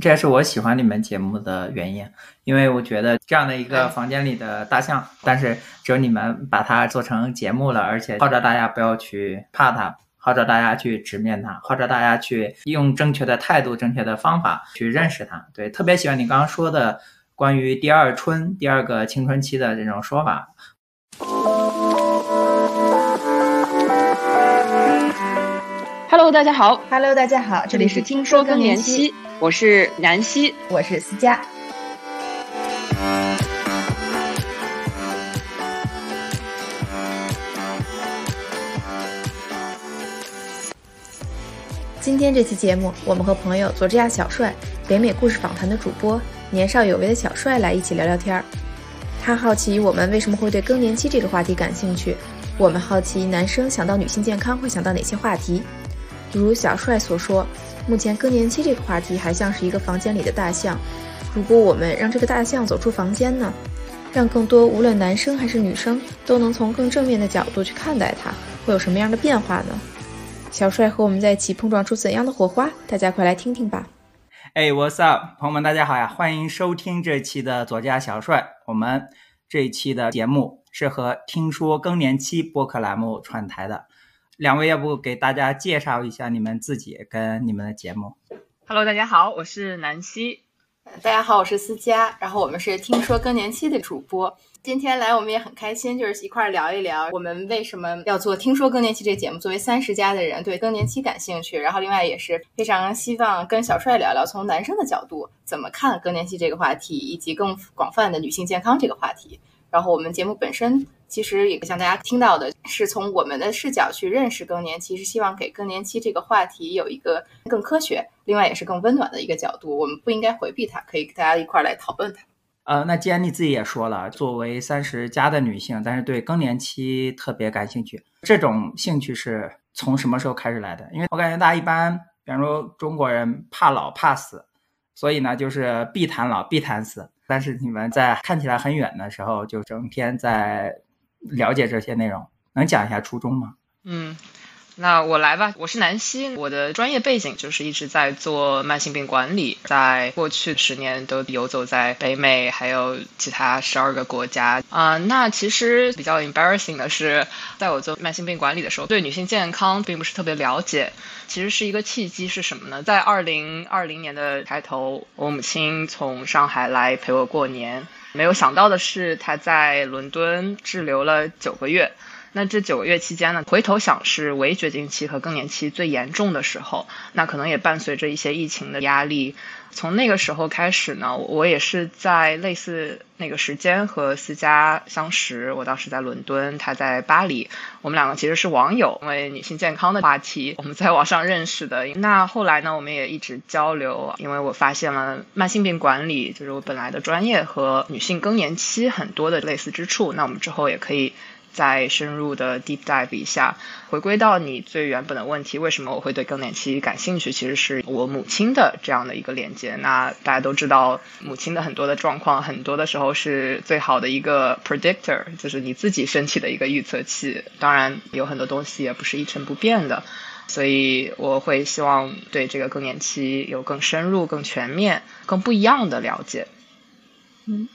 这也是我喜欢你们节目的原因，因为我觉得这样的一个房间里的大象，但是只有你们把它做成节目了，而且号召大家不要去怕它，号召大家去直面它，号召大家去用正确的态度、正确的方法去认识它。对，特别喜欢你刚刚说的关于第二春、第二个青春期的这种说法。Hello，大家好。Hello，大家好，这里是听说更年期，我是南希，我是思佳。今天这期节目，我们和朋友佐治亚小帅、北美故事访谈的主播年少有为的小帅来一起聊聊天儿。他好奇我们为什么会对更年期这个话题感兴趣，我们好奇男生想到女性健康会想到哪些话题。如小帅所说，目前更年期这个话题还像是一个房间里的大象。如果我们让这个大象走出房间呢，让更多无论男生还是女生都能从更正面的角度去看待它，会有什么样的变化呢？小帅和我们在一起碰撞出怎样的火花？大家快来听听吧！哎，What's up，朋友们，大家好呀！欢迎收听这期的左家小帅。我们这一期的节目是和听说更年期播客栏目串台的。两位要不给大家介绍一下你们自己跟你们的节目？Hello，大家好，我是南希。大家好，我是思佳。然后我们是听说更年期的主播。今天来我们也很开心，就是一块儿聊一聊我们为什么要做《听说更年期》这个节目。作为三十加的人，对更年期感兴趣，然后另外也是非常希望跟小帅聊聊从男生的角度怎么看更年期这个话题，以及更广泛的女性健康这个话题。然后我们节目本身其实也像大家听到的，是从我们的视角去认识更年期，是希望给更年期这个话题有一个更科学，另外也是更温暖的一个角度。我们不应该回避它，可以大家一块儿来讨论它。呃，那既然你自己也说了，作为三十加的女性，但是对更年期特别感兴趣，这种兴趣是从什么时候开始来的？因为我感觉大家一般，比方说中国人怕老怕死，所以呢就是必谈老必谈死。但是你们在看起来很远的时候，就整天在了解这些内容，能讲一下初衷吗？嗯。那我来吧，我是南希，我的专业背景就是一直在做慢性病管理，在过去十年都游走在北美，还有其他十二个国家啊、那其实比较 embarrassing 的是，在我做慢性病管理的时候，对女性健康并不是特别了解。其实是一个契机是什么呢？在二零二零年的开头，我母亲从上海来陪我过年，没有想到的是，他在伦敦滞留了九个月。那这九个月期间呢，回头想是围绝经期和更年期最严重的时候，那可能也伴随着一些疫情的压力。从那个时候开始呢，我也是在类似那个时间和思佳相识。我当时在伦敦，他在巴黎，我们两个其实是网友，因为女性健康的话题，我们在网上认识的。那后来呢，我们也一直交流，因为我发现了慢性病管理就是我本来的专业和女性更年期很多的类似之处。那我们之后也可以。再深入的 deep dive 一下，回归到你最原本的问题，为什么我会对更年期感兴趣？其实是我母亲的这样的一个连接。那大家都知道，母亲的很多的状况，很多的时候是最好的一个 predictor，就是你自己身体的一个预测器。当然，有很多东西也不是一成不变的，所以我会希望对这个更年期有更深入、更全面、更不一样的了解。嗯。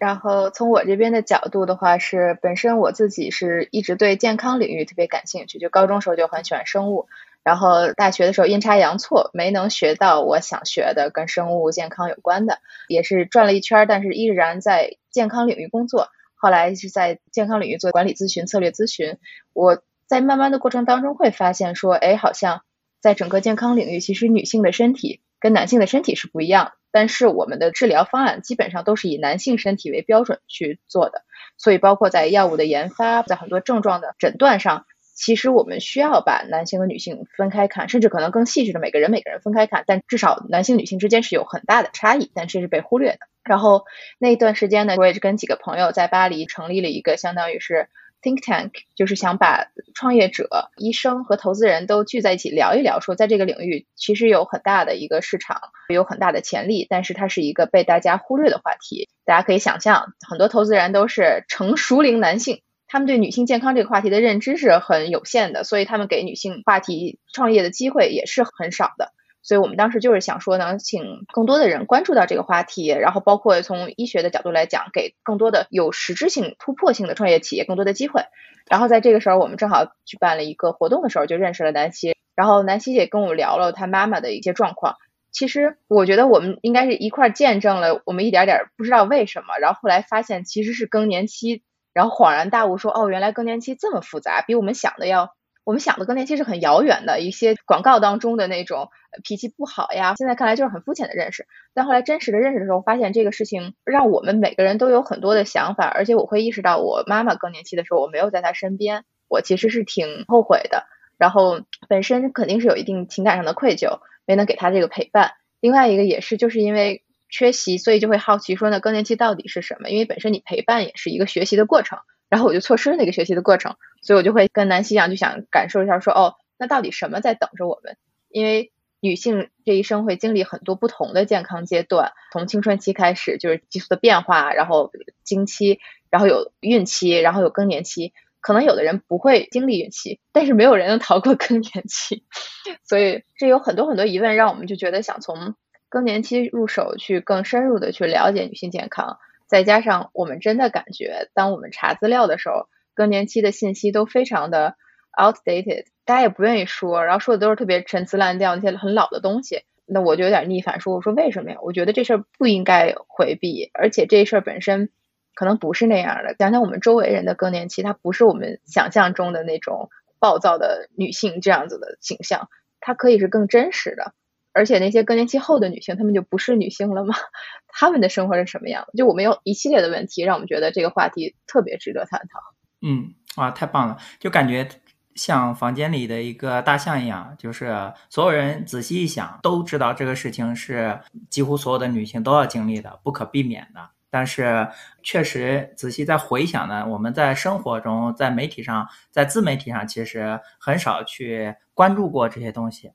然后从我这边的角度的话，是本身我自己是一直对健康领域特别感兴趣，就高中时候就很喜欢生物，然后大学的时候阴差阳错没能学到我想学的跟生物健康有关的，也是转了一圈，但是依然在健康领域工作。后来是在健康领域做管理咨询、策略咨询。我在慢慢的过程当中会发现说，哎，好像在整个健康领域，其实女性的身体跟男性的身体是不一样的。但是我们的治疗方案基本上都是以男性身体为标准去做的，所以包括在药物的研发，在很多症状的诊断上，其实我们需要把男性和女性分开看，甚至可能更细致的每个人每个人分开看，但至少男性女性之间是有很大的差异，但这是被忽略的。然后那段时间呢，我也是跟几个朋友在巴黎成立了一个相当于是 think tank，就是想把创业者、医生和投资人都聚在一起聊一聊，说在这个领域其实有很大的一个市场，有很大的潜力，但是它是一个被大家忽略的话题。大家可以想象，很多投资人都是成熟龄男性，他们对女性健康这个话题的认知是很有限的，所以他们给女性话题创业的机会也是很少的。所以我们当时就是想说，能请更多的人关注到这个话题，然后包括从医学的角度来讲，给更多的有实质性、突破性的创业企业更多的机会。然后在这个时候，我们正好举办了一个活动的时候，就认识了南希。然后南希也跟我们聊了她妈妈的一些状况。其实我觉得我们应该是一块见证了我们一点点不知道为什么，然后后来发现其实是更年期，然后恍然大悟说，哦，原来更年期这么复杂，比我们想的要。我们想的更年期是很遥远的一些广告当中的那种脾气不好呀，现在看来就是很肤浅的认识。但后来真实的认识的时候，发现这个事情让我们每个人都有很多的想法，而且我会意识到，我妈妈更年期的时候我没有在她身边，我其实是挺后悔的。然后本身肯定是有一定情感上的愧疚，没能给她这个陪伴。另外一个也是就是因为缺席，所以就会好奇说，那更年期到底是什么？因为本身你陪伴也是一个学习的过程。然后我就错失了那个学习的过程，所以我就会跟南希一样，就想感受一下，说哦，那到底什么在等着我们？因为女性这一生会经历很多不同的健康阶段，从青春期开始就是激素的变化，然后经期，然后有孕期，然后有更年期。可能有的人不会经历孕期，但是没有人能逃过更年期。所以这有很多很多疑问，让我们就觉得想从更年期入手，去更深入的去了解女性健康。再加上我们真的感觉，当我们查资料的时候，更年期的信息都非常的 outdated，大家也不愿意说，然后说的都是特别陈词滥调那些很老的东西，那我就有点逆反，说我说为什么呀？我觉得这事儿不应该回避，而且这事儿本身可能不是那样的。讲讲我们周围人的更年期，它不是我们想象中的那种暴躁的女性这样子的形象，它可以是更真实的。而且那些更年期后的女性，她们就不是女性了吗？她们的生活是什么样？就我们有一系列的问题，让我们觉得这个话题特别值得探讨。嗯，哇，太棒了！就感觉像房间里的一个大象一样，就是所有人仔细一想，都知道这个事情是几乎所有的女性都要经历的，不可避免的。但是确实仔细再回想呢，我们在生活中、在媒体上、在自媒体上，其实很少去关注过这些东西。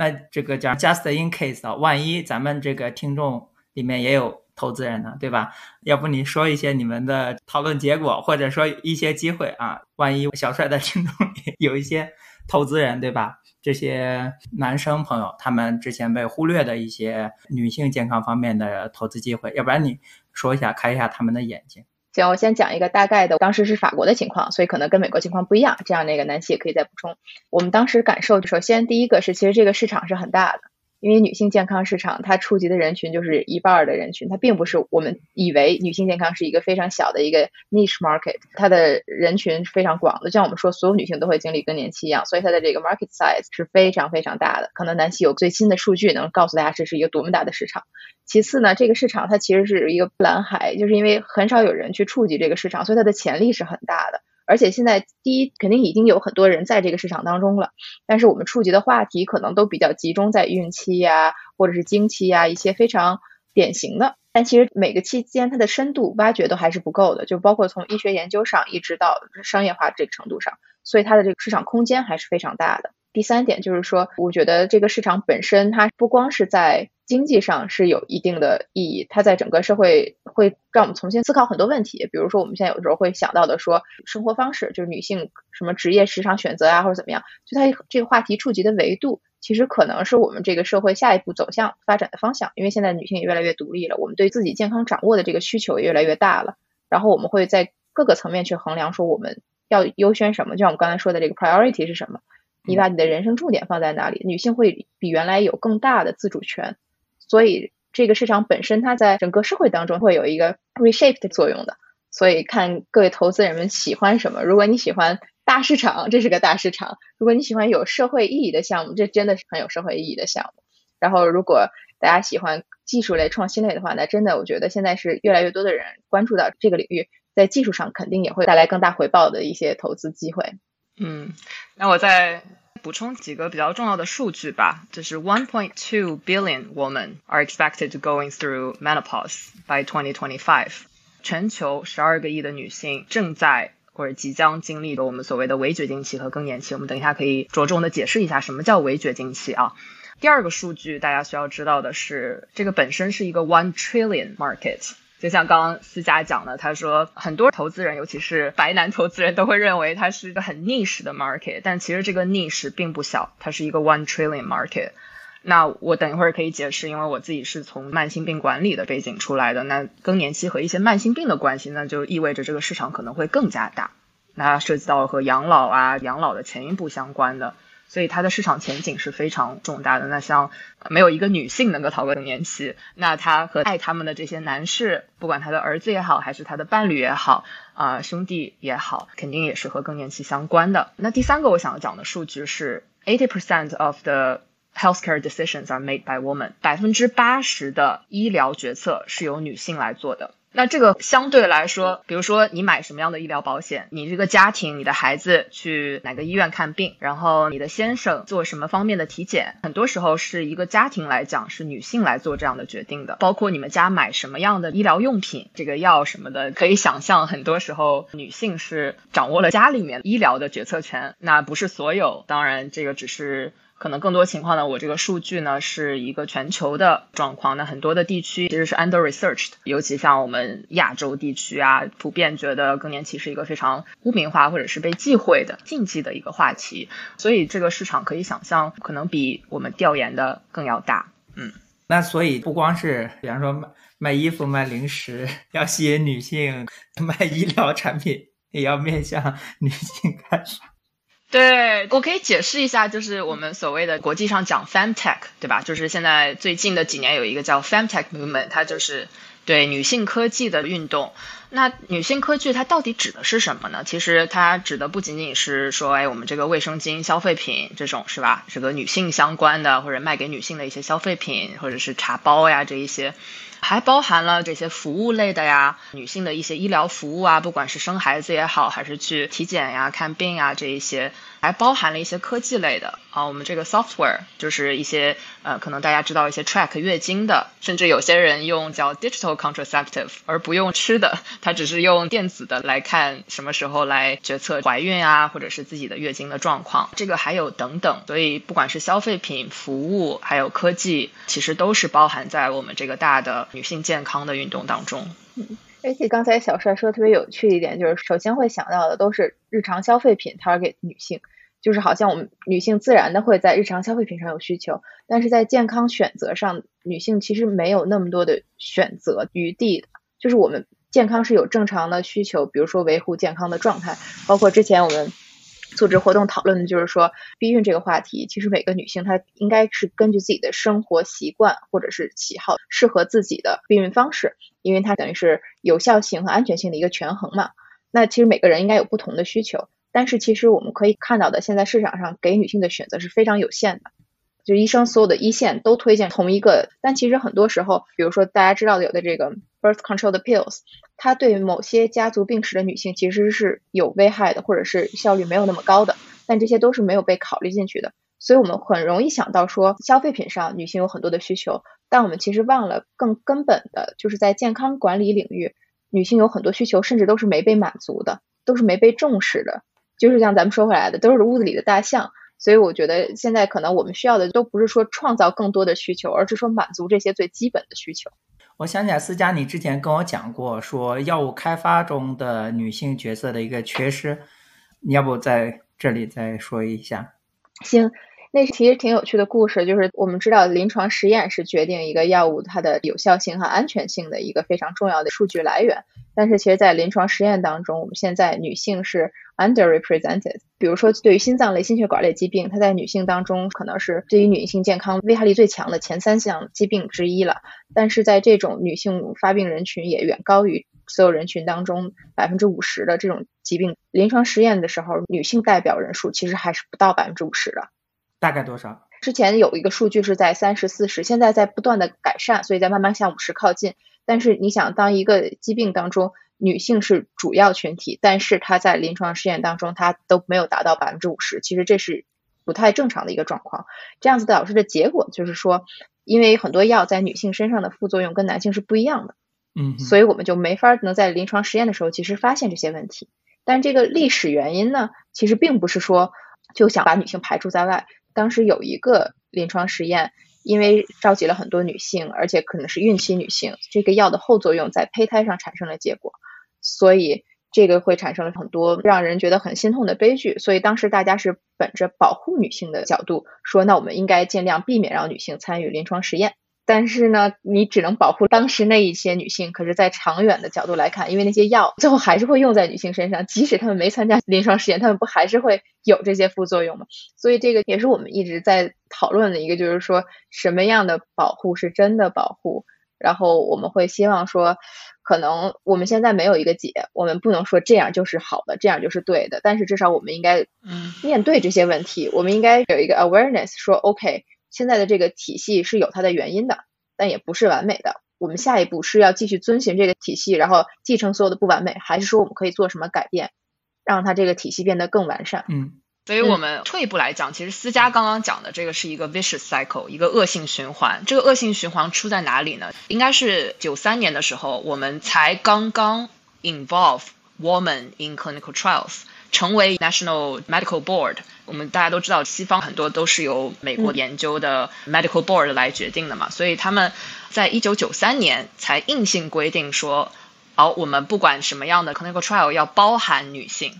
那这个叫 just in case 啊，万一咱们这个听众里面也有投资人呢，对吧？要不你说一些你们的讨论结果，或者说一些机会啊？万一小帅的听众里有一些投资人，对吧？这些男生朋友他们之前被忽略的一些女性健康方面的投资机会，要不然你说一下，开一下他们的眼睛。行，我先讲一个大概的，当时是法国的情况，所以可能跟美国情况不一样。这样那个南希也可以再补充。我们当时感受，首先第一个是，其实这个市场是很大的。因为女性健康市场，它触及的人群就是一半的人群，它并不是我们以为女性健康是一个非常小的一个 niche market，它的人群是非常广的，就像我们说所有女性都会经历更年期一样，所以它的这个 market size 是非常非常大的。可能南希有最新的数据能告诉大家这是一个多么大的市场。其次呢，这个市场它其实是一个蓝海，就是因为很少有人去触及这个市场，所以它的潜力是很大的。而且现在，第一肯定已经有很多人在这个市场当中了，但是我们触及的话题可能都比较集中在孕期呀，或者是经期呀一些非常典型的。但其实每个期间它的深度挖掘都还是不够的，就包括从医学研究上一直到商业化这个程度上，所以它的这个市场空间还是非常大的。第三点就是说，我觉得这个市场本身它不光是在。经济上是有一定的意义，它在整个社会会让我们重新思考很多问题。比如说，我们现在有时候会想到的说，生活方式就是女性什么职业时常选择啊，或者怎么样，就它这个话题触及的维度，其实可能是我们这个社会下一步走向发展的方向。因为现在女性也越来越独立了，我们对自己健康掌握的这个需求也越来越大了。然后我们会在各个层面去衡量，说我们要优先什么，就像我们刚才说的这个 priority 是什么，你把你的人生重点放在哪里？女性会比原来有更大的自主权。所以这个市场本身，它在整个社会当中会有一个 reshape 的作用的。所以看各位投资人们喜欢什么。如果你喜欢大市场，这是个大市场；如果你喜欢有社会意义的项目，这真的是很有社会意义的项目。然后，如果大家喜欢技术类、创新类的话，那真的我觉得现在是越来越多的人关注到这个领域，在技术上肯定也会带来更大回报的一些投资机会。嗯，那我在。补充几个比较重要的数据吧，就是 one point two billion women are expected to going through menopause by 2025。全球十二个亿的女性正在或者即将经历的我们所谓的围绝经期和更年期。我们等一下可以着重的解释一下什么叫围绝经期啊。第二个数据大家需要知道的是，这个本身是一个 one trillion market。就像刚刚思佳讲的，他说很多投资人，尤其是白男投资人都会认为它是一个很 niche 的 market，但其实这个 niche 并不小，它是一个 one trillion market。那我等一会儿可以解释，因为我自己是从慢性病管理的背景出来的。那更年期和一些慢性病的关系，那就意味着这个市场可能会更加大。那涉及到和养老啊、养老的前一步相关的。所以它的市场前景是非常重大的。那像没有一个女性能够逃过更年期，那她和爱他们的这些男士，不管他的儿子也好，还是他的伴侣也好，啊兄弟也好，肯定也是和更年期相关的。那第三个我想要讲的数据是，eighty percent of the healthcare decisions are made by women，百分之八十的医疗决策是由女性来做的。那这个相对来说，比如说你买什么样的医疗保险，你这个家庭，你的孩子去哪个医院看病，然后你的先生做什么方面的体检，很多时候是一个家庭来讲是女性来做这样的决定的。包括你们家买什么样的医疗用品，这个药什么的，可以想象很多时候女性是掌握了家里面医疗的决策权。那不是所有，当然这个只是。可能更多情况呢，我这个数据呢是一个全球的状况。那很多的地区其实是 under researched，尤其像我们亚洲地区啊，普遍觉得更年期是一个非常污名化或者是被忌讳的禁忌的一个话题。所以这个市场可以想象，可能比我们调研的更要大。嗯，那所以不光是，比方说卖卖衣服、卖零食，要吸引女性；卖医疗产品也要面向女性开发。对我可以解释一下，就是我们所谓的国际上讲 femtech，对吧？就是现在最近的几年有一个叫 femtech movement，它就是对女性科技的运动。那女性科技它到底指的是什么呢？其实它指的不仅仅是说，哎，我们这个卫生巾、消费品这种是吧？这个女性相关的或者卖给女性的一些消费品，或者是茶包呀这一些。还包含了这些服务类的呀，女性的一些医疗服务啊，不管是生孩子也好，还是去体检呀、看病呀这一些，还包含了一些科技类的啊。我们这个 software 就是一些呃，可能大家知道一些 track 月经的，甚至有些人用叫 digital contraceptive，而不用吃的，他只是用电子的来看什么时候来决策怀孕啊，或者是自己的月经的状况。这个还有等等，所以不管是消费品、服务，还有科技，其实都是包含在我们这个大的。女性健康的运动当中，嗯，而且刚才小帅说特别有趣一点，就是首先会想到的都是日常消费品，target 女性，就是好像我们女性自然的会在日常消费品上有需求，但是在健康选择上，女性其实没有那么多的选择余地，就是我们健康是有正常的需求，比如说维护健康的状态，包括之前我们。组织活动讨论的就是说，避孕这个话题，其实每个女性她应该是根据自己的生活习惯或者是喜好，适合自己的避孕方式，因为它等于是有效性和安全性的一个权衡嘛。那其实每个人应该有不同的需求，但是其实我们可以看到的，现在市场上给女性的选择是非常有限的。就医生所有的一线都推荐同一个，但其实很多时候，比如说大家知道的有的这个 birth control 的 pills，它对某些家族病史的女性其实是有危害的，或者是效率没有那么高的，但这些都是没有被考虑进去的。所以我们很容易想到说，消费品上女性有很多的需求，但我们其实忘了更根本的，就是在健康管理领域，女性有很多需求，甚至都是没被满足的，都是没被重视的。就是像咱们说回来的，都是屋子里的大象。所以我觉得现在可能我们需要的都不是说创造更多的需求，而是说满足这些最基本的需求。我想起来，思佳，你之前跟我讲过，说药物开发中的女性角色的一个缺失，你要不在这里再说一下？行。那其实挺有趣的故事，就是我们知道临床实验是决定一个药物它的有效性和安全性的一个非常重要的数据来源。但是其实，在临床实验当中，我们现在女性是 underrepresented。比如说，对于心脏类、心血管类疾病，它在女性当中可能是对于女性健康危害力最强的前三项疾病之一了。但是在这种女性发病人群也远高于所有人群当中百分之五十的这种疾病，临床实验的时候，女性代表人数其实还是不到百分之五十的。大概多少？之前有一个数据是在三十四十，现在在不断的改善，所以在慢慢向五十靠近。但是你想，当一个疾病当中女性是主要群体，但是她在临床试验当中她都没有达到百分之五十，其实这是不太正常的一个状况。这样子导致的结果就是说，因为很多药在女性身上的副作用跟男性是不一样的，嗯，所以我们就没法能在临床实验的时候其实发现这些问题。但这个历史原因呢，其实并不是说就想把女性排除在外。当时有一个临床实验，因为召集了很多女性，而且可能是孕期女性，这个药的后作用在胚胎上产生了结果，所以这个会产生了很多让人觉得很心痛的悲剧。所以当时大家是本着保护女性的角度说，那我们应该尽量避免让女性参与临床实验。但是呢，你只能保护当时那一些女性。可是，在长远的角度来看，因为那些药最后还是会用在女性身上，即使她们没参加临床实验，她们不还是会有这些副作用吗？所以，这个也是我们一直在讨论的一个，就是说什么样的保护是真的保护。然后，我们会希望说，可能我们现在没有一个解，我们不能说这样就是好的，这样就是对的。但是，至少我们应该面对这些问题，我们应该有一个 awareness，说 OK。现在的这个体系是有它的原因的，但也不是完美的。我们下一步是要继续遵循这个体系，然后继承所有的不完美，还是说我们可以做什么改变，让它这个体系变得更完善？嗯，所以我们退一步来讲，其实思佳刚刚讲的这个是一个 vicious cycle，一个恶性循环。这个恶性循环出在哪里呢？应该是九三年的时候，我们才刚刚 involve woman in clinical trials。成为 National Medical Board，我们大家都知道，西方很多都是由美国研究的 Medical Board 来决定的嘛，所以他们在一九九三年才硬性规定说，好，我们不管什么样的 clinical trial 要包含女性。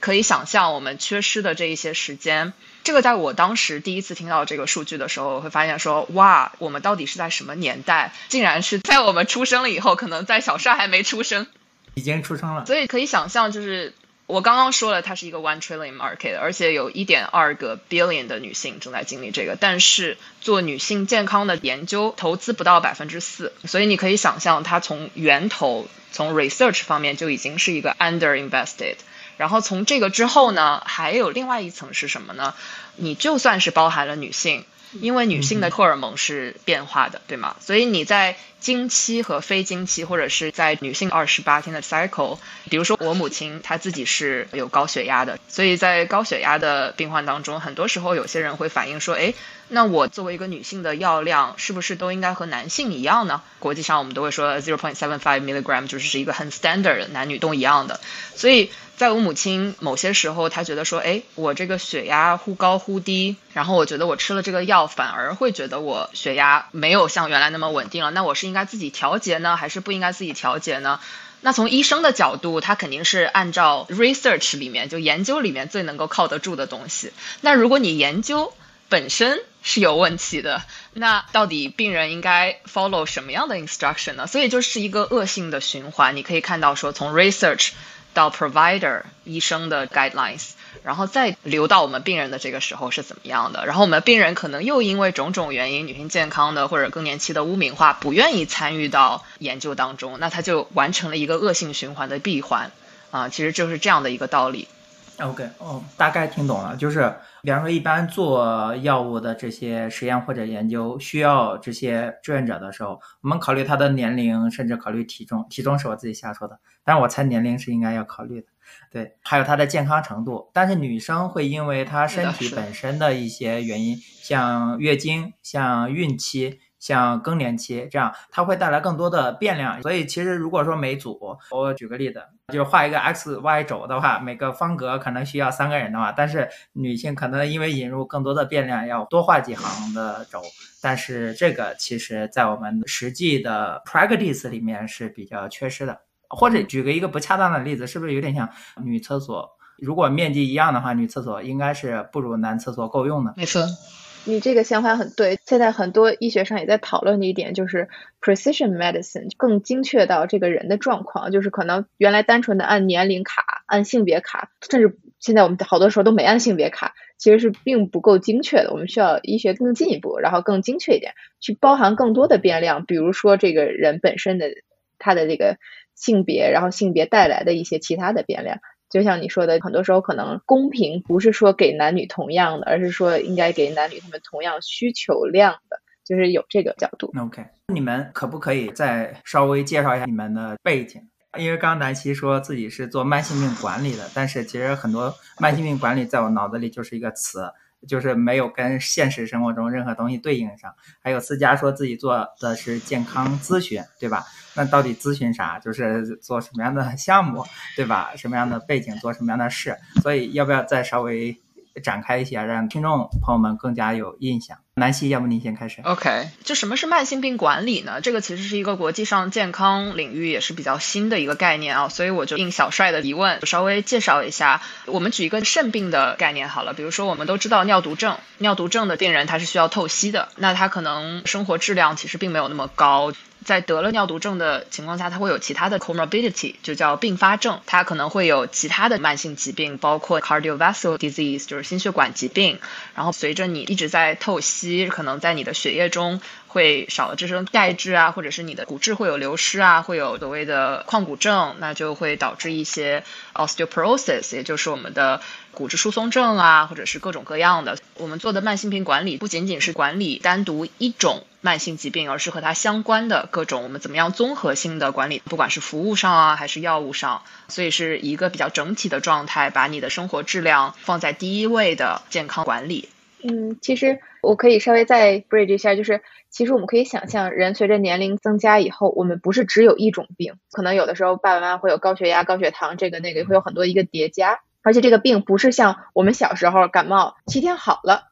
可以想象，我们缺失的这一些时间，这个在我当时第一次听到这个数据的时候，会发现说，哇，我们到底是在什么年代？竟然是在我们出生了以后，可能在小帅还没出生，已经出生了。所以可以想象，就是。我刚刚说了，它是一个 one trillion market，而且有一点二个 billion 的女性正在经历这个。但是做女性健康的研究，投资不到百分之四，所以你可以想象，它从源头从 research 方面就已经是一个 under invested。然后从这个之后呢，还有另外一层是什么呢？你就算是包含了女性。因为女性的荷尔蒙是变化的，对吗？所以你在经期和非经期，或者是在女性二十八天的 cycle，比如说我母亲她自己是有高血压的，所以在高血压的病患当中，很多时候有些人会反映说，哎，那我作为一个女性的药量是不是都应该和男性一样呢？国际上我们都会说 zero point seven five milligram 就是是一个很 standard，男女都一样的，所以。在我母亲某些时候，她觉得说，哎，我这个血压忽高忽低，然后我觉得我吃了这个药，反而会觉得我血压没有像原来那么稳定了。那我是应该自己调节呢，还是不应该自己调节呢？那从医生的角度，他肯定是按照 research 里面就研究里面最能够靠得住的东西。那如果你研究本身是有问题的，那到底病人应该 follow 什么样的 instruction 呢？所以就是一个恶性的循环。你可以看到说，从 research。到 provider 医生的 guidelines，然后再流到我们病人的这个时候是怎么样的？然后我们病人可能又因为种种原因，女性健康的或者更年期的污名化，不愿意参与到研究当中，那他就完成了一个恶性循环的闭环啊，其实就是这样的一个道理。OK，哦，大概听懂了，就是比方说一般做药物的这些实验或者研究需要这些志愿者的时候，我们考虑他的年龄，甚至考虑体重，体重是我自己瞎说的。但是我猜年龄是应该要考虑的，对，还有他的健康程度。但是女生会因为她身体本身的一些原因，像月经、像孕期、像更年期这样，它会带来更多的变量。所以其实如果说每组，我举个例子，就是画一个 X Y 轴的话，每个方格可能需要三个人的话，但是女性可能因为引入更多的变量，要多画几行的轴。但是这个其实在我们实际的 practice 里面是比较缺失的。或者举个一个不恰当的例子，是不是有点像女厕所？如果面积一样的话，女厕所应该是不如男厕所够用的。没错，你这个想法很对。现在很多医学上也在讨论的一点就是 precision medicine，更精确到这个人的状况。就是可能原来单纯的按年龄卡、按性别卡，甚至现在我们好多时候都没按性别卡，其实是并不够精确的。我们需要医学更进一步，然后更精确一点，去包含更多的变量，比如说这个人本身的他的这个。性别，然后性别带来的一些其他的变量，就像你说的，很多时候可能公平不是说给男女同样的，而是说应该给男女他们同样需求量的，就是有这个角度。OK，你们可不可以再稍微介绍一下你们的背景？因为刚刚南希说自己是做慢性病管理的，但是其实很多慢性病管理在我脑子里就是一个词。就是没有跟现实生活中任何东西对应上。还有思佳说自己做的是健康咨询，对吧？那到底咨询啥？就是做什么样的项目，对吧？什么样的背景做什么样的事？所以要不要再稍微展开一下，让听众朋友们更加有印象。南希，要不你先开始？OK，就什么是慢性病管理呢？这个其实是一个国际上健康领域也是比较新的一个概念啊，所以我就应小帅的疑问，稍微介绍一下。我们举一个肾病的概念好了，比如说我们都知道尿毒症，尿毒症的病人他是需要透析的，那他可能生活质量其实并没有那么高。在得了尿毒症的情况下，他会有其他的 comorbidity，就叫并发症。他可能会有其他的慢性疾病，包括 cardiovascular disease，就是心血管疾病。然后随着你一直在透析，可能在你的血液中会少了这种钙质啊，或者是你的骨质会有流失啊，会有所谓的矿骨症，那就会导致一些 osteoporosis，也就是我们的。骨质疏松症啊，或者是各种各样的，我们做的慢性病管理不仅仅是管理单独一种慢性疾病，而是和它相关的各种我们怎么样综合性的管理，不管是服务上啊，还是药物上，所以是一个比较整体的状态，把你的生活质量放在第一位的健康管理。嗯，其实我可以稍微再 bridge 一下，就是其实我们可以想象，人随着年龄增加以后，我们不是只有一种病，可能有的时候爸爸妈妈会有高血压、高血糖，这个那个会有很多一个叠加。而且这个病不是像我们小时候感冒七天好了，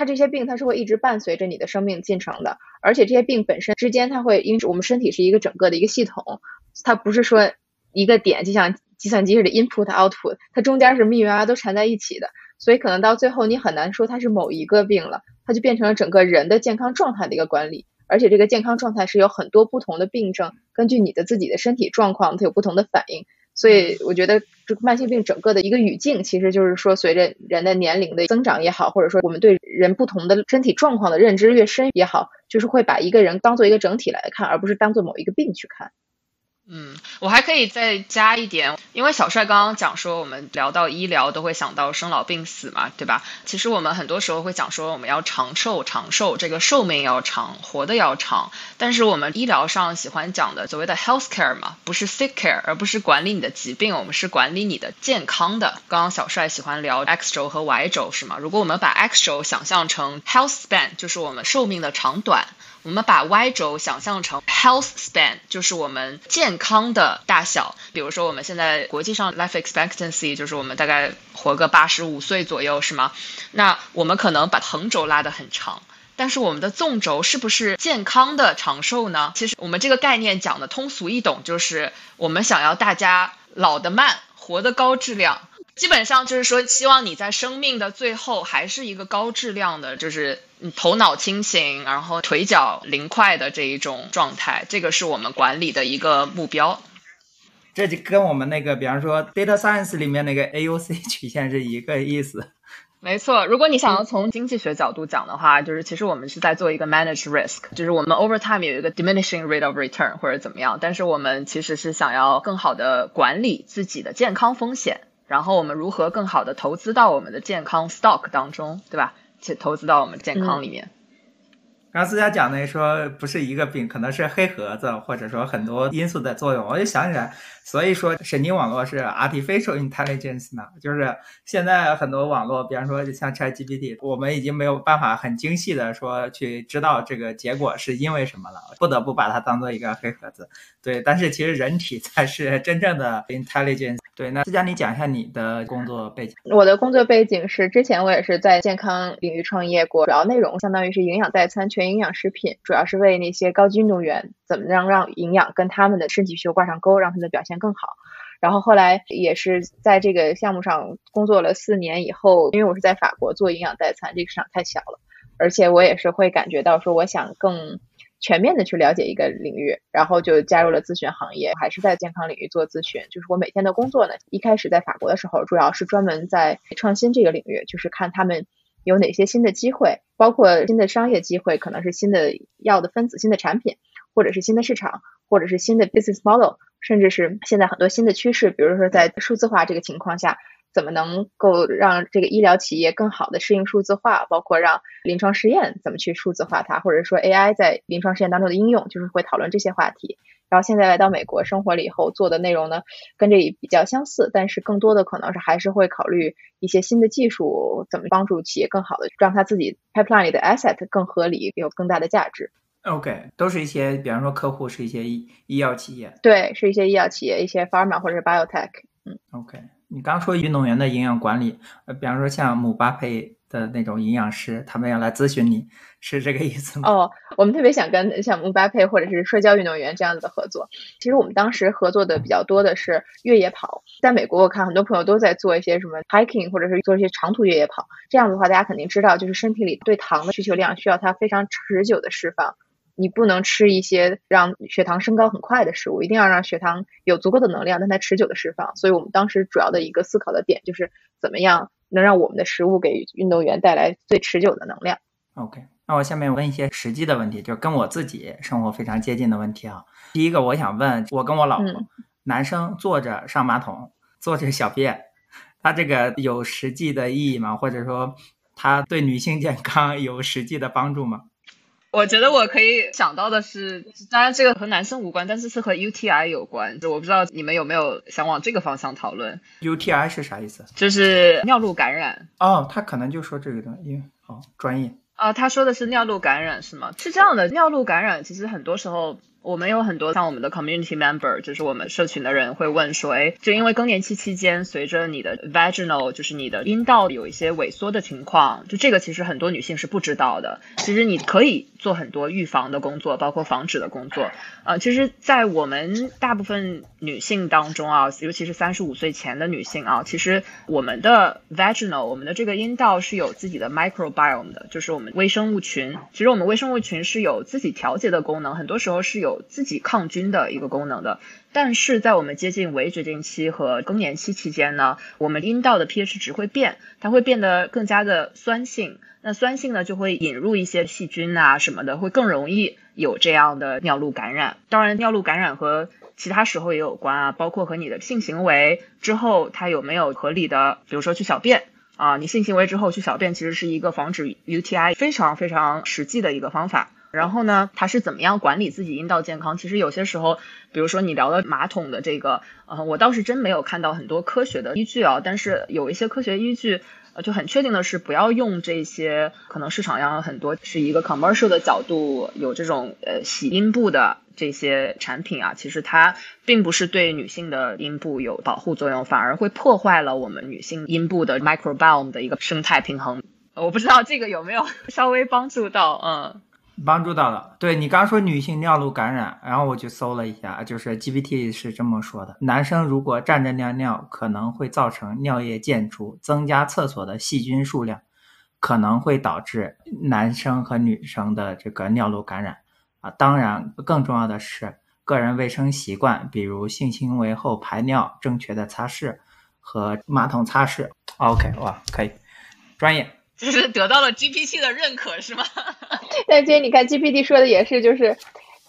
它这些病它是会一直伴随着你的生命进程的。而且这些病本身之间，它会因为我们身体是一个整个的一个系统，它不是说一个点就像计算机似的 input output，它中间是密密麻麻都缠在一起的。所以可能到最后你很难说它是某一个病了，它就变成了整个人的健康状态的一个管理。而且这个健康状态是有很多不同的病症，根据你的自己的身体状况，它有不同的反应。所以我觉得这个慢性病整个的一个语境，其实就是说，随着人的年龄的增长也好，或者说我们对人不同的身体状况的认知越深也好，就是会把一个人当做一个整体来看，而不是当做某一个病去看。嗯，我还可以再加一点，因为小帅刚刚讲说，我们聊到医疗都会想到生老病死嘛，对吧？其实我们很多时候会讲说，我们要长寿，长寿这个寿命要长，活得要长。但是我们医疗上喜欢讲的所谓的 health care 嘛，不是 sick care，而不是管理你的疾病，我们是管理你的健康的。刚刚小帅喜欢聊 X 轴和 Y 轴是吗？如果我们把 X 轴想象成 health span，就是我们寿命的长短。我们把 Y 轴想象成 health span，就是我们健康的大小。比如说，我们现在国际上 life expectancy 就是我们大概活个八十五岁左右，是吗？那我们可能把横轴拉得很长，但是我们的纵轴是不是健康的长寿呢？其实我们这个概念讲的通俗易懂，就是我们想要大家老得慢，活得高质量。基本上就是说，希望你在生命的最后还是一个高质量的，就是头脑清醒，然后腿脚灵快的这一种状态。这个是我们管理的一个目标。这就跟我们那个，比方说 data science 里面那个 AUC 曲线是一个意思。没错，如果你想要从经济学角度讲的话，就是其实我们是在做一个 manage risk，就是我们 over time 有一个 diminishing rate of return 或者怎么样，但是我们其实是想要更好的管理自己的健康风险。然后我们如何更好的投资到我们的健康 stock 当中，对吧？去投资到我们健康里面。刚思佳讲的说不是一个病，可能是黑盒子，或者说很多因素的作用。我就想起来，所以说神经网络是 artificial intelligence 呢，就是现在很多网络，比方说像 ChatGPT，我们已经没有办法很精细的说去知道这个结果是因为什么了，不得不把它当做一个黑盒子。对，但是其实人体 才是真正的 intelligence。对，那思佳你讲一下你的工作背景。我的工作背景是之前我也是在健康领域创业过，主要内容相当于是营养代餐全。营养食品主要是为那些高级运动员怎么样让营养跟他们的身体需求挂上钩，让他们的表现更好。然后后来也是在这个项目上工作了四年以后，因为我是在法国做营养代餐，这个市场太小了，而且我也是会感觉到说，我想更全面的去了解一个领域，然后就加入了咨询行业，还是在健康领域做咨询。就是我每天的工作呢，一开始在法国的时候，主要是专门在创新这个领域，就是看他们。有哪些新的机会，包括新的商业机会，可能是新的药的分子、新的产品，或者是新的市场，或者是新的 business model，甚至是现在很多新的趋势，比如说在数字化这个情况下，怎么能够让这个医疗企业更好的适应数字化，包括让临床试验怎么去数字化它，或者说 AI 在临床试验当中的应用，就是会讨论这些话题。然后现在来到美国生活了以后，做的内容呢，跟这比较相似，但是更多的可能是还是会考虑一些新的技术，怎么帮助企业更好的让他自己 pipeline 里的 asset 更合理，有更大的价值。OK，都是一些，比方说客户是一些医医药企业，对，是一些医药企业，一些 pharma 或者是 biotech。嗯，OK，你刚说运动员的营养管理，呃，比方说像姆巴佩的那种营养师，他们要来咨询你，是这个意思吗？哦，我们特别想跟像姆巴佩或者是摔跤运动员这样子的合作。其实我们当时合作的比较多的是越野跑，在美国我看很多朋友都在做一些什么 hiking 或者是做一些长途越野跑。这样的话，大家肯定知道，就是身体里对糖的需求量需要它非常持久的释放。你不能吃一些让血糖升高很快的食物，一定要让血糖有足够的能量，让它持久的释放。所以我们当时主要的一个思考的点就是怎么样能让我们的食物给运动员带来最持久的能量。OK，那我下面问一些实际的问题，就是跟我自己生活非常接近的问题啊。第一个，我想问，我跟我老婆，男生坐着上马桶，坐着小便，他这个有实际的意义吗？或者说，他对女性健康有实际的帮助吗？我觉得我可以想到的是，当然这个和男生无关，但是是和 UTI 有关。就我不知道你们有没有想往这个方向讨论。UTI 是啥意思？就是尿路感染。哦，他可能就说这个东西，因为好专业。啊，他说的是尿路感染是吗？是这样的，尿路感染其实很多时候。我们有很多像我们的 community member，就是我们社群的人会问说，哎，就因为更年期期间，随着你的 vaginal，就是你的阴道有一些萎缩的情况，就这个其实很多女性是不知道的。其实你可以做很多预防的工作，包括防止的工作。呃，其实，在我们大部分女性当中啊，尤其是三十五岁前的女性啊，其实我们的 vaginal，我们的这个阴道是有自己的 microbiome 的，就是我们微生物群。其实我们微生物群是有自己调节的功能，很多时候是有。有自己抗菌的一个功能的，但是在我们接近围绝经期和更年期期间呢，我们阴道的 pH 值会变，它会变得更加的酸性，那酸性呢就会引入一些细菌啊什么的，会更容易有这样的尿路感染。当然，尿路感染和其他时候也有关啊，包括和你的性行为之后它有没有合理的，比如说去小便啊，你性行为之后去小便其实是一个防止 UTI 非常非常实际的一个方法。然后呢，他是怎么样管理自己阴道健康？其实有些时候，比如说你聊的马桶的这个，呃，我倒是真没有看到很多科学的依据啊。但是有一些科学依据，呃，就很确定的是不要用这些可能市场上很多是一个 commercial 的角度有这种呃洗阴部的这些产品啊，其实它并不是对女性的阴部有保护作用，反而会破坏了我们女性阴部的 microbiome 的一个生态平衡。我不知道这个有没有 稍微帮助到，嗯。帮助到了，对你刚说女性尿路感染，然后我就搜了一下，就是 GPT 是这么说的：男生如果站着尿尿，可能会造成尿液溅出，增加厕所的细菌数量，可能会导致男生和女生的这个尿路感染啊。当然，更重要的是个人卫生习惯，比如性行为后排尿正确的擦拭和马桶擦拭。OK，哇，可以，专业。就是得到了 GPT 的认可，是吗？但其实你看 GPT 说的也是，就是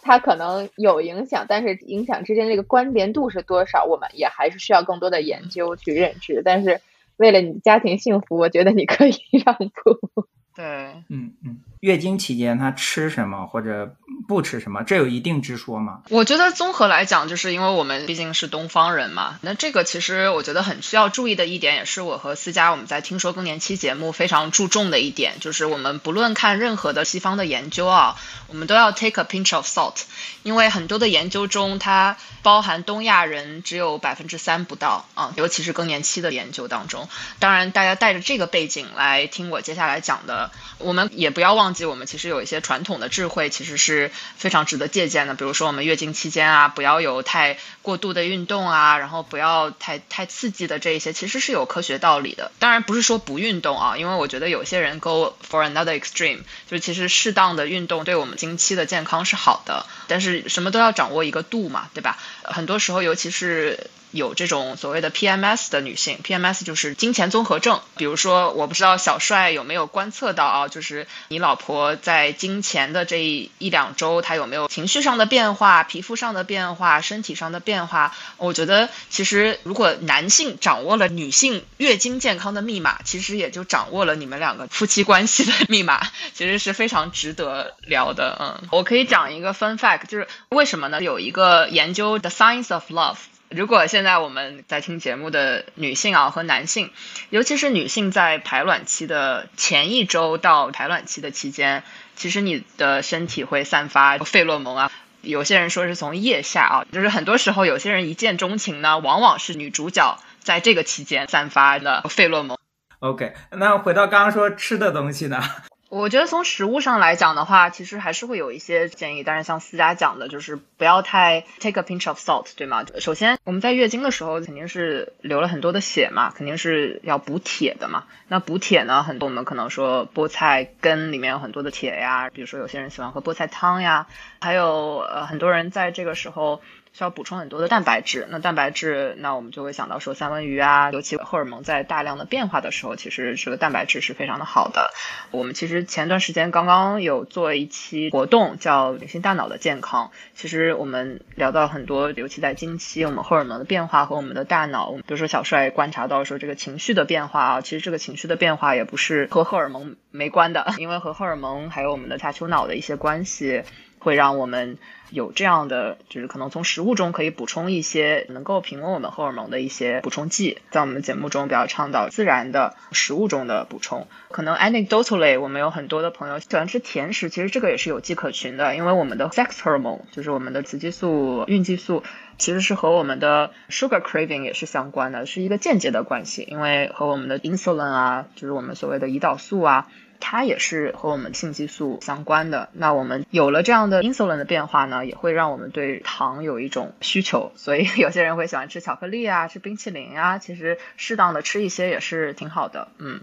它可能有影响，但是影响之间这个关联度是多少，我们也还是需要更多的研究去认知。但是为了你的家庭幸福，我觉得你可以 让步。对，嗯嗯，月经期间她吃什么或者不吃什么，这有一定之说吗？我觉得综合来讲，就是因为我们毕竟是东方人嘛，那这个其实我觉得很需要注意的一点，也是我和思佳我们在听说更年期节目非常注重的一点，就是我们不论看任何的西方的研究啊，我们都要 take a pinch of salt，因为很多的研究中它包含东亚人只有百分之三不到啊，尤其是更年期的研究当中。当然，大家带着这个背景来听我接下来讲的。我们也不要忘记，我们其实有一些传统的智慧，其实是非常值得借鉴的。比如说，我们月经期间啊，不要有太过度的运动啊，然后不要太太刺激的这一些，其实是有科学道理的。当然不是说不运动啊，因为我觉得有些人 go for another extreme，就是其实适当的运动对我们经期的健康是好的。但是什么都要掌握一个度嘛，对吧？很多时候，尤其是。有这种所谓的 PMS 的女性，PMS 就是金钱综合症。比如说，我不知道小帅有没有观测到啊，就是你老婆在金钱的这一两周，她有没有情绪上的变化、皮肤上的变化、身体上的变化？我觉得，其实如果男性掌握了女性月经健康的密码，其实也就掌握了你们两个夫妻关系的密码，其实是非常值得聊的。嗯，我可以讲一个 fun fact，就是为什么呢？有一个研究 The Science of Love。如果现在我们在听节目的女性啊和男性，尤其是女性在排卵期的前一周到排卵期的期间，其实你的身体会散发费洛蒙啊。有些人说是从腋下啊，就是很多时候有些人一见钟情呢，往往是女主角在这个期间散发的费洛蒙。OK，那回到刚刚说吃的东西呢？我觉得从食物上来讲的话，其实还是会有一些建议。但是像思佳讲的，就是不要太 take a pinch of salt，对吗？首先，我们在月经的时候肯定是流了很多的血嘛，肯定是要补铁的嘛。那补铁呢，很多我们可能说菠菜根里面有很多的铁呀，比如说有些人喜欢喝菠菜汤呀，还有呃很多人在这个时候。需要补充很多的蛋白质，那蛋白质，那我们就会想到说三文鱼啊，尤其荷尔蒙在大量的变化的时候，其实这个蛋白质是非常的好的。我们其实前段时间刚刚有做一期活动，叫女性大脑的健康。其实我们聊到很多，尤其在经期，我们荷尔蒙的变化和我们的大脑，比如说小帅观察到说这个情绪的变化啊，其实这个情绪的变化也不是和荷尔蒙没关的，因为和荷尔蒙还有我们的下丘脑的一些关系。会让我们有这样的，就是可能从食物中可以补充一些能够平稳我们荷尔蒙的一些补充剂，在我们节目中比较倡导自然的食物中的补充。可能 anecdotally，我们有很多的朋友喜欢吃甜食，其实这个也是有迹可循的，因为我们的 sex hormone，就是我们的雌激素、孕激素，其实是和我们的 sugar craving 也是相关的，是一个间接的关系，因为和我们的 insulin 啊，就是我们所谓的胰岛素啊。它也是和我们性激素相关的。那我们有了这样的 insulin 的变化呢，也会让我们对糖有一种需求。所以 有些人会喜欢吃巧克力啊，吃冰淇淋啊。其实适当的吃一些也是挺好的。嗯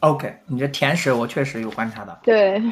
，OK，你这甜食我确实有观察到。对，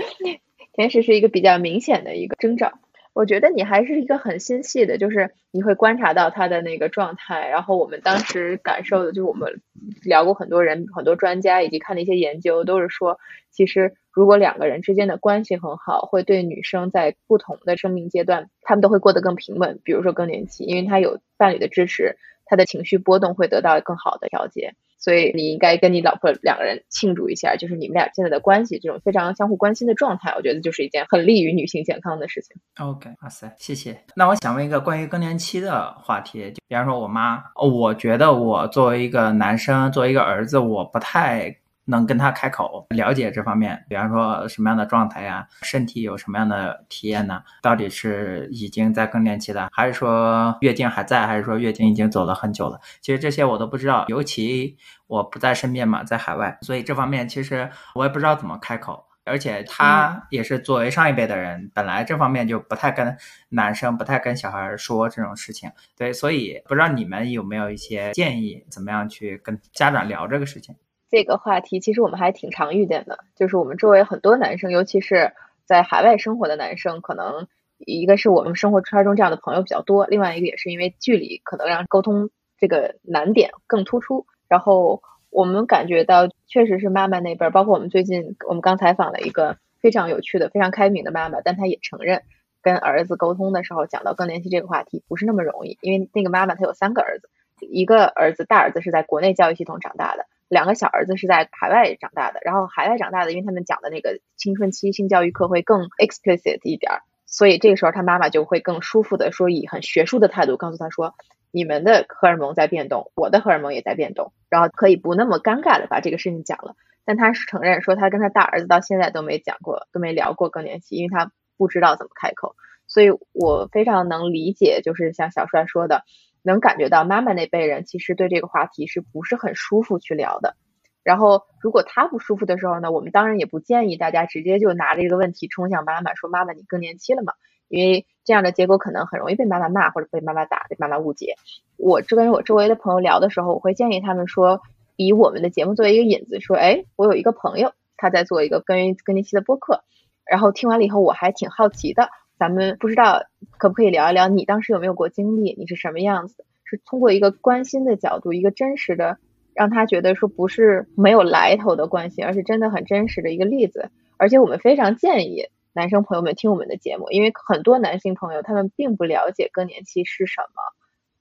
甜食是一个比较明显的一个征兆。我觉得你还是一个很心细的，就是你会观察到他的那个状态。然后我们当时感受的，就是我们聊过很多人、很多专家以及看的一些研究，都是说，其实如果两个人之间的关系很好，会对女生在不同的生命阶段，她们都会过得更平稳。比如说更年期，因为她有伴侣的支持，她的情绪波动会得到更好的调节。所以你应该跟你老婆两个人庆祝一下，就是你们俩现在的关系这种非常相互关心的状态，我觉得就是一件很利于女性健康的事情。OK，哇塞，谢谢。那我想问一个关于更年期的话题，就比方说我妈，我觉得我作为一个男生，作为一个儿子，我不太。能跟他开口了解这方面，比方说什么样的状态呀，身体有什么样的体验呢？到底是已经在更年期的，还是说月经还在，还是说月经已经走了很久了？其实这些我都不知道，尤其我不在身边嘛，在海外，所以这方面其实我也不知道怎么开口。而且他也是作为上一辈的人，本来这方面就不太跟男生、不太跟小孩说这种事情。对，所以不知道你们有没有一些建议，怎么样去跟家长聊这个事情？这个话题其实我们还挺常遇见的，就是我们周围很多男生，尤其是在海外生活的男生，可能一个是我们生活圈中这样的朋友比较多，另外一个也是因为距离可能让沟通这个难点更突出。然后我们感觉到，确实是妈妈那边，包括我们最近我们刚采访了一个非常有趣的、非常开明的妈妈，但她也承认跟儿子沟通的时候讲到更年期这个话题不是那么容易，因为那个妈妈她有三个儿子，一个儿子大儿子是在国内教育系统长大的。两个小儿子是在海外长大的，然后海外长大的，因为他们讲的那个青春期性教育课会更 explicit 一点，所以这个时候他妈妈就会更舒服的说，以很学术的态度告诉他说，你们的荷尔蒙在变动，我的荷尔蒙也在变动，然后可以不那么尴尬的把这个事情讲了。但他是承认说，他跟他大儿子到现在都没讲过，都没聊过更年期，因为他不知道怎么开口。所以我非常能理解，就是像小帅说的。能感觉到妈妈那辈人其实对这个话题是不是很舒服去聊的。然后如果他不舒服的时候呢，我们当然也不建议大家直接就拿着这个问题冲向妈妈，说妈妈你更年期了嘛？因为这样的结果可能很容易被妈妈骂或者被妈妈打，被妈妈误解。我这跟我周围的朋友聊的时候，我会建议他们说，以我们的节目作为一个引子，说，哎，我有一个朋友他在做一个关于更年期的播客，然后听完了以后我还挺好奇的。咱们不知道可不可以聊一聊你当时有没有过经历，你是什么样子？是通过一个关心的角度，一个真实的，让他觉得说不是没有来头的关心，而是真的很真实的一个例子。而且我们非常建议男生朋友们听我们的节目，因为很多男性朋友他们并不了解更年期是什么。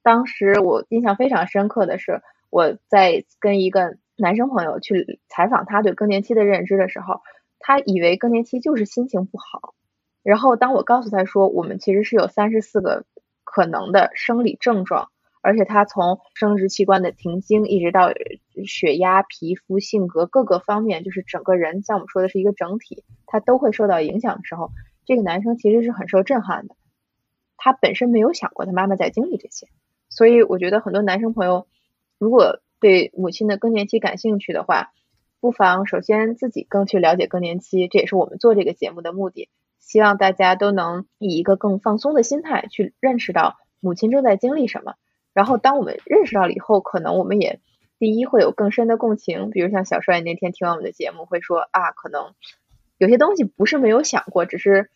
当时我印象非常深刻的是，我在跟一个男生朋友去采访他对更年期的认知的时候，他以为更年期就是心情不好。然后，当我告诉他说，我们其实是有三十四个可能的生理症状，而且他从生殖器官的停经，一直到血压、皮肤、性格各个方面，就是整个人，像我们说的是一个整体，他都会受到影响的时候，这个男生其实是很受震撼的。他本身没有想过他妈妈在经历这些，所以我觉得很多男生朋友如果对母亲的更年期感兴趣的话，不妨首先自己更去了解更年期，这也是我们做这个节目的目的。希望大家都能以一个更放松的心态去认识到母亲正在经历什么。然后，当我们认识到了以后，可能我们也第一会有更深的共情。比如像小帅那天听完我们的节目，会说啊，可能有些东西不是没有想过，只是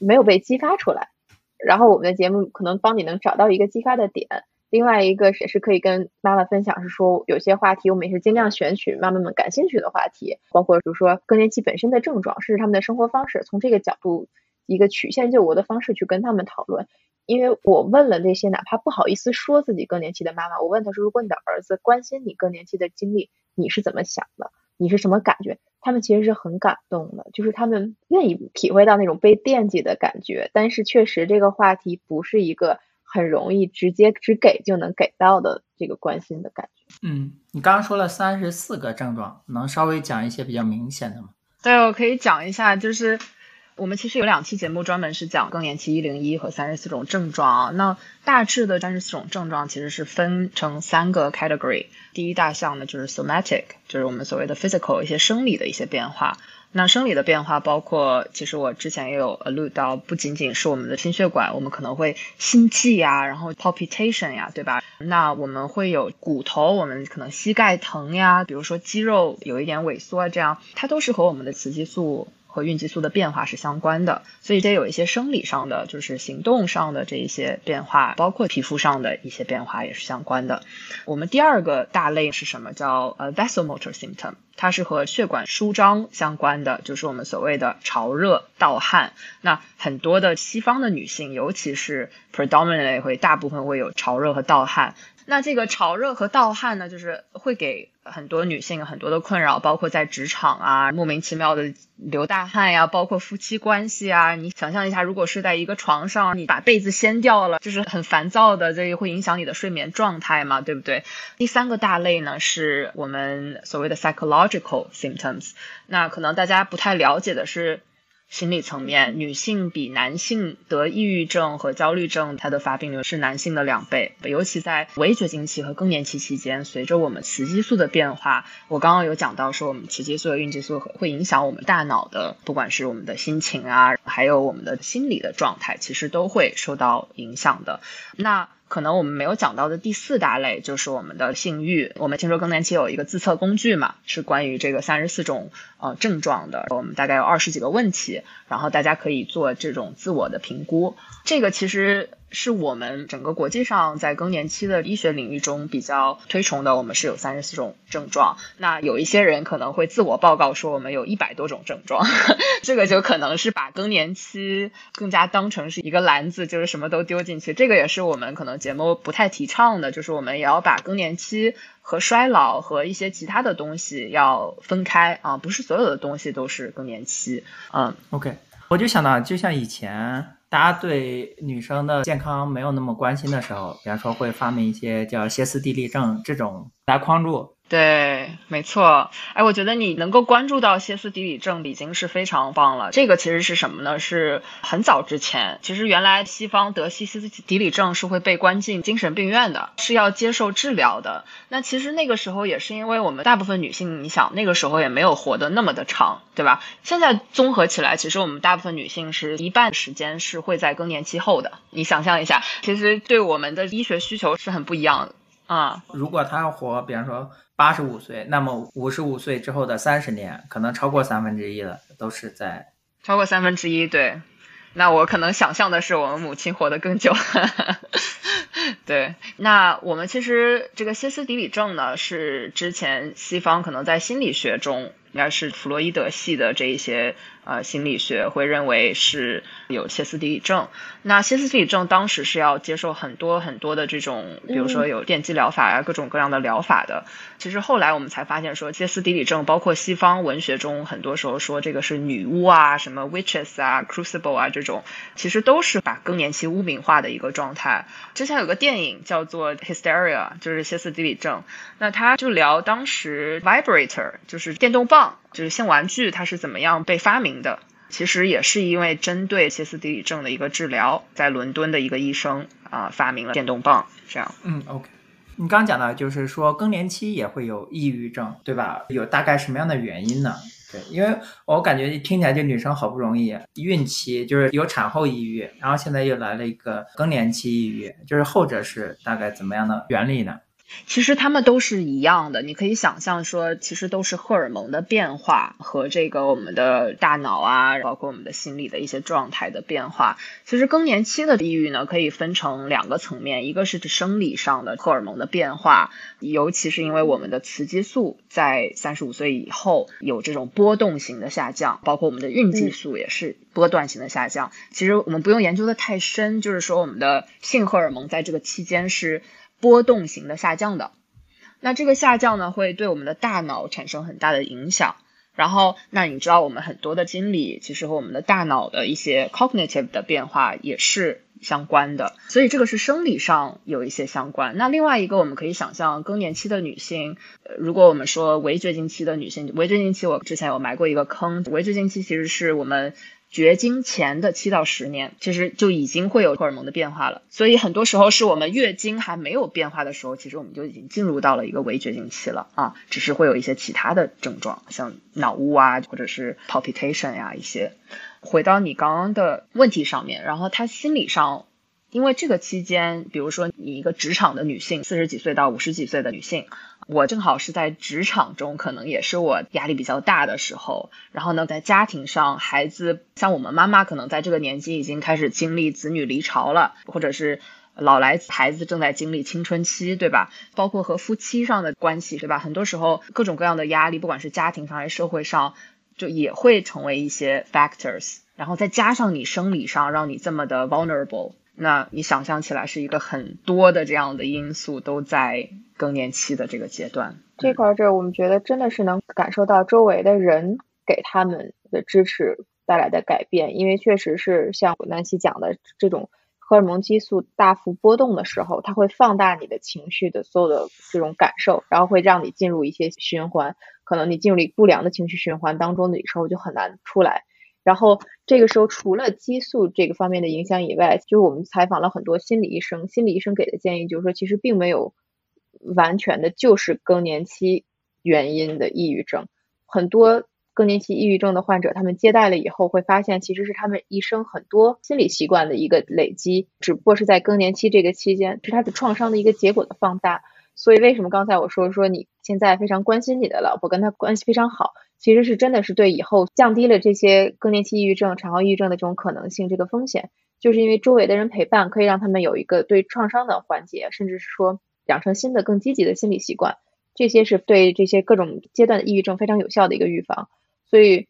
没有被激发出来。然后我们的节目可能帮你能找到一个激发的点。另外一个也是可以跟妈妈分享，是说有些话题我们也是尽量选取妈妈们感兴趣的话题，包括比如说更年期本身的症状，甚至他们的生活方式，从这个角度一个曲线救国的方式去跟他们讨论。因为我问了那些哪怕不好意思说自己更年期的妈妈，我问她说，如果你的儿子关心你更年期的经历，你是怎么想的？你是什么感觉？他们其实是很感动的，就是他们愿意体会到那种被惦记的感觉。但是确实这个话题不是一个。很容易直接只给就能给到的这个关心的感觉。嗯，你刚刚说了三十四个症状，能稍微讲一些比较明显的吗？对，我可以讲一下，就是我们其实有两期节目专门是讲更年期一零一和三十四种症状啊。那大致的三十四种症状其实是分成三个 category。第一大项呢就是 somatic，就是我们所谓的 physical 一些生理的一些变化。那生理的变化包括，其实我之前也有 allude 到，不仅仅是我们的心血管，我们可能会心悸呀，然后 palpitation 呀，对吧？那我们会有骨头，我们可能膝盖疼呀，比如说肌肉有一点萎缩啊，这样它都是和我们的雌激素。和孕激素的变化是相关的，所以这有一些生理上的，就是行动上的这一些变化，包括皮肤上的一些变化也是相关的。我们第二个大类是什么？叫呃 vasomotor symptom，它是和血管舒张相关的，就是我们所谓的潮热、盗汗。那很多的西方的女性，尤其是 predominantly 会大部分会有潮热和盗汗。那这个潮热和盗汗呢，就是会给很多女性很多的困扰，包括在职场啊，莫名其妙的流大汗呀，包括夫妻关系啊。你想象一下，如果是在一个床上，你把被子掀掉了，就是很烦躁的，这也会影响你的睡眠状态嘛，对不对？第三个大类呢，是我们所谓的 psychological symptoms。那可能大家不太了解的是。心理层面，女性比男性得抑郁症和焦虑症，它的发病率是男性的两倍。尤其在围绝经期和更年期期间，随着我们雌激素的变化，我刚刚有讲到说，我们雌激素和孕激素会影响我们大脑的，不管是我们的心情啊，还有我们的心理的状态，其实都会受到影响的。那可能我们没有讲到的第四大类就是我们的性欲。我们听说更年期有一个自测工具嘛，是关于这个三十四种呃症状的。我们大概有二十几个问题，然后大家可以做这种自我的评估。这个其实。是我们整个国际上在更年期的医学领域中比较推崇的。我们是有三十四种症状。那有一些人可能会自我报告说我们有一百多种症状，这个就可能是把更年期更加当成是一个篮子，就是什么都丢进去。这个也是我们可能节目不太提倡的，就是我们也要把更年期和衰老和一些其他的东西要分开啊，不是所有的东西都是更年期。嗯，OK，我就想到就像以前。大家对女生的健康没有那么关心的时候，比方说会发明一些叫歇斯底里症这种来框住。对，没错。哎，我觉得你能够关注到歇斯底里症已经是非常棒了。这个其实是什么呢？是很早之前，其实原来西方得歇斯底里症是会被关进精神病院的，是要接受治疗的。那其实那个时候也是因为我们大部分女性，你想那个时候也没有活得那么的长，对吧？现在综合起来，其实我们大部分女性是一半时间是会在更年期后的。你想象一下，其实对我们的医学需求是很不一样的。啊，如果她要活，比方说八十五岁，那么五十五岁之后的三十年，可能超过三分之一了，都是在超过三分之一。对，那我可能想象的是我们母亲活得更久。对，那我们其实这个歇斯底里症呢，是之前西方可能在心理学中，应该是弗洛伊德系的这一些。呃，心理学会认为是有歇斯底里症。那歇斯底里症当时是要接受很多很多的这种，比如说有电击疗法啊，各种各样的疗法的。其实后来我们才发现，说歇斯底里症，包括西方文学中很多时候说这个是女巫啊，什么 witches 啊，crucible 啊这种，其实都是把更年期污名化的一个状态。之前有个电影叫做 Hysteria，就是歇斯底里症。那他就聊当时 vibrator，就是电动棒。就是性玩具它是怎么样被发明的？其实也是因为针对歇斯底里症的一个治疗，在伦敦的一个医生啊发明了电动棒，这样。嗯，OK。你刚讲到，就是说更年期也会有抑郁症，对吧？有大概什么样的原因呢？对，因为我感觉听起来这女生好不容易孕期就是有产后抑郁，然后现在又来了一个更年期抑郁，就是后者是大概怎么样的原理呢？其实他们都是一样的，你可以想象说，其实都是荷尔蒙的变化和这个我们的大脑啊，包括我们的心理的一些状态的变化。其实更年期的抑郁呢，可以分成两个层面，一个是生理上的荷尔蒙的变化，尤其是因为我们的雌激素在三十五岁以后有这种波动型的下降，包括我们的孕激素也是波段型的下降。其实我们不用研究的太深，就是说我们的性荷尔蒙在这个期间是。波动型的下降的，那这个下降呢，会对我们的大脑产生很大的影响。然后，那你知道我们很多的经历，其实和我们的大脑的一些 cognitive 的变化也是相关的。所以这个是生理上有一些相关。那另外一个，我们可以想象更年期的女性，如果我们说围绝经期的女性，围绝经期我之前有埋过一个坑，围绝经期其实是我们。绝经前的七到十年，其实就已经会有荷尔蒙的变化了。所以很多时候是我们月经还没有变化的时候，其实我们就已经进入到了一个围绝经期了啊，只是会有一些其他的症状，像脑雾啊，或者是 palpitation 呀一些。回到你刚刚的问题上面，然后他心理上。因为这个期间，比如说你一个职场的女性，四十几岁到五十几岁的女性，我正好是在职场中，可能也是我压力比较大的时候。然后呢，在家庭上，孩子像我们妈妈，可能在这个年纪已经开始经历子女离巢了，或者是老来孩子正在经历青春期，对吧？包括和夫妻上的关系，对吧？很多时候各种各样的压力，不管是家庭上还是社会上，就也会成为一些 factors。然后再加上你生理上让你这么的 vulnerable。那你想象起来是一个很多的这样的因素都在更年期的这个阶段，这块儿这我们觉得真的是能感受到周围的人给他们的支持带来的改变，因为确实是像南希讲的这种荷尔蒙激素大幅波动的时候，它会放大你的情绪的所有的这种感受，然后会让你进入一些循环，可能你进入不良的情绪循环当中的时候就很难出来。然后这个时候，除了激素这个方面的影响以外，就是我们采访了很多心理医生，心理医生给的建议就是说，其实并没有完全的就是更年期原因的抑郁症。很多更年期抑郁症的患者，他们接待了以后会发现，其实是他们一生很多心理习惯的一个累积，只不过是在更年期这个期间，是他的创伤的一个结果的放大。所以为什么刚才我说说你现在非常关心你的老婆，跟她关系非常好？其实是真的是对以后降低了这些更年期抑郁症、产后抑郁症的这种可能性，这个风险，就是因为周围的人陪伴，可以让他们有一个对创伤的缓解，甚至是说养成新的更积极的心理习惯，这些是对这些各种阶段的抑郁症非常有效的一个预防。所以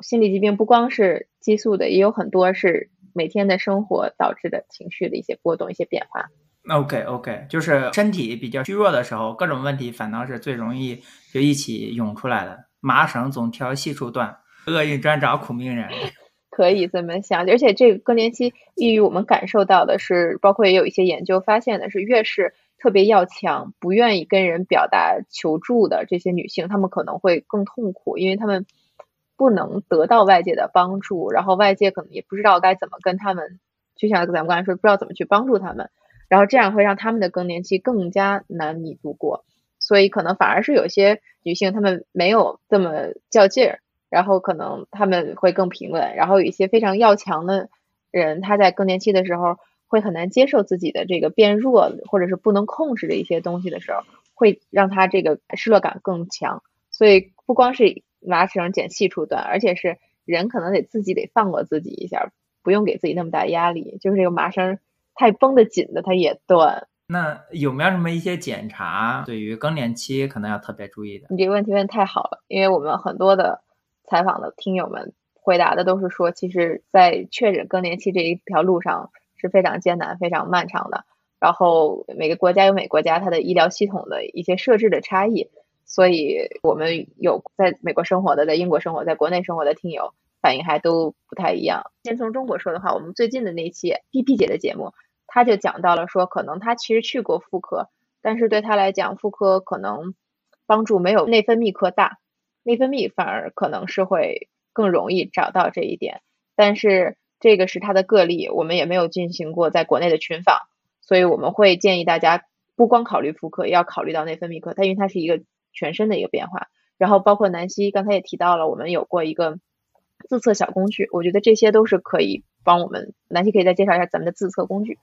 心理疾病不光是激素的，也有很多是每天的生活导致的情绪的一些波动、一些变化。OK OK，就是身体比较虚弱的时候，各种问题反倒是最容易就一起涌出来的。麻绳总挑细处断，厄运专找苦命人。可以这么想，而且这个更年期抑郁，我们感受到的是，包括也有一些研究发现的是，越是特别要强、不愿意跟人表达求助的这些女性，她们可能会更痛苦，因为她们不能得到外界的帮助，然后外界可能也不知道该怎么跟她们，就像咱们刚才说，不知道怎么去帮助她们，然后这样会让他们的更年期更加难以度过。所以可能反而是有些女性，她们没有这么较劲儿，然后可能她们会更平稳。然后有一些非常要强的人，她在更年期的时候会很难接受自己的这个变弱，或者是不能控制的一些东西的时候，会让她这个失落感更强。所以不光是麻绳剪细处断，而且是人可能得自己得放过自己一下，不用给自己那么大压力。就是这个麻绳太绷得紧的，它也断。那有没有什么一些检查，对于更年期可能要特别注意的？你这个问题问太好了，因为我们很多的采访的听友们回答的都是说，其实，在确诊更年期这一条路上是非常艰难、非常漫长的。然后每个国家有每个国家它的医疗系统的一些设置的差异，所以我们有在美国生活的、在英国生活、在国内生活的听友反应还都不太一样。先从中国说的话，我们最近的那期 PP 姐的节目。她就讲到了说，可能她其实去过妇科，但是对她来讲，妇科可能帮助没有内分泌科大，内分泌反而可能是会更容易找到这一点。但是这个是他的个例，我们也没有进行过在国内的群访，所以我们会建议大家不光考虑妇科，也要考虑到内分泌科，它因为它是一个全身的一个变化。然后包括南希刚才也提到了，我们有过一个自测小工具，我觉得这些都是可以帮我们。南希可以再介绍一下咱们的自测工具。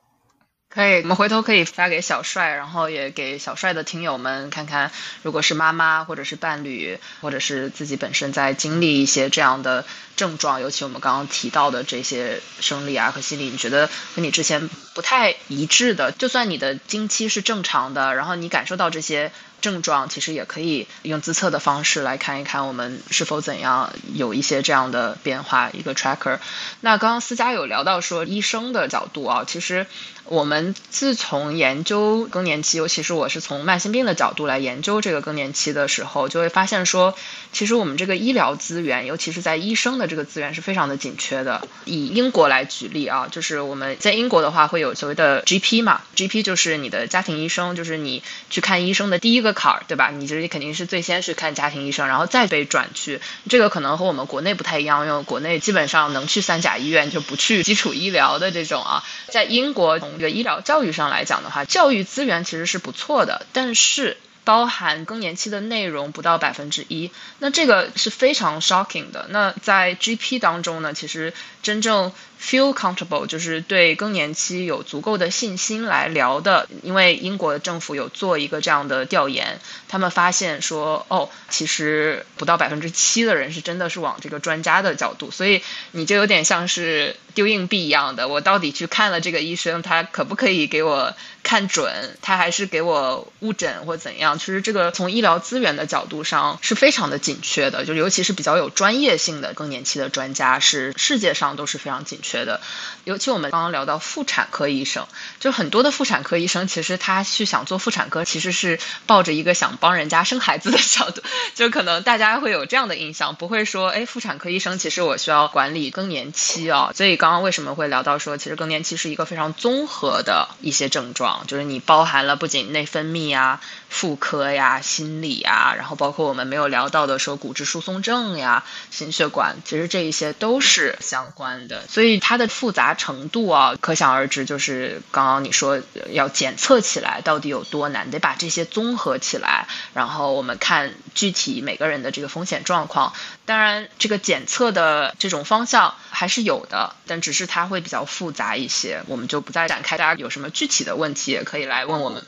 可以，我们回头可以发给小帅，然后也给小帅的听友们看看，如果是妈妈或者是伴侣，或者是自己本身在经历一些这样的症状，尤其我们刚刚提到的这些生理啊和心理，你觉得跟你之前不太一致的，就算你的经期是正常的，然后你感受到这些。症状其实也可以用自测的方式来看一看我们是否怎样有一些这样的变化一个 tracker。那刚刚思佳有聊到说医生的角度啊，其实我们自从研究更年期，尤其是我是从慢性病的角度来研究这个更年期的时候，就会发现说，其实我们这个医疗资源，尤其是在医生的这个资源是非常的紧缺的。以英国来举例啊，就是我们在英国的话会有所谓的 GP 嘛，GP 就是你的家庭医生，就是你去看医生的第一个。坎儿对吧？你这肯定是最先是看家庭医生，然后再被转去。这个可能和我们国内不太一样，因为国内基本上能去三甲医院就不去基础医疗的这种啊。在英国这个医疗教育上来讲的话，教育资源其实是不错的，但是包含更年期的内容不到百分之一，那这个是非常 shocking 的。那在 GP 当中呢，其实真正。Feel comfortable 就是对更年期有足够的信心来聊的，因为英国政府有做一个这样的调研，他们发现说，哦，其实不到百分之七的人是真的是往这个专家的角度，所以你就有点像是丢硬币一样的，我到底去看了这个医生，他可不可以给我看准，他还是给我误诊或怎样？其实这个从医疗资源的角度上是非常的紧缺的，就尤其是比较有专业性的更年期的专家，是世界上都是非常紧缺。的，尤其我们刚刚聊到妇产科医生，就很多的妇产科医生，其实他去想做妇产科，其实是抱着一个想帮人家生孩子的角度，就可能大家会有这样的印象，不会说，哎，妇产科医生其实我需要管理更年期啊。所以刚刚为什么会聊到说，其实更年期是一个非常综合的一些症状，就是你包含了不仅内分泌啊。妇科呀、心理呀，然后包括我们没有聊到的说骨质疏松症呀、心血管，其实这一些都是相关的。所以它的复杂程度啊，可想而知。就是刚刚你说要检测起来到底有多难，得把这些综合起来，然后我们看具体每个人的这个风险状况。当然，这个检测的这种方向还是有的，但只是它会比较复杂一些，我们就不再展开。大家有什么具体的问题，也可以来问我们。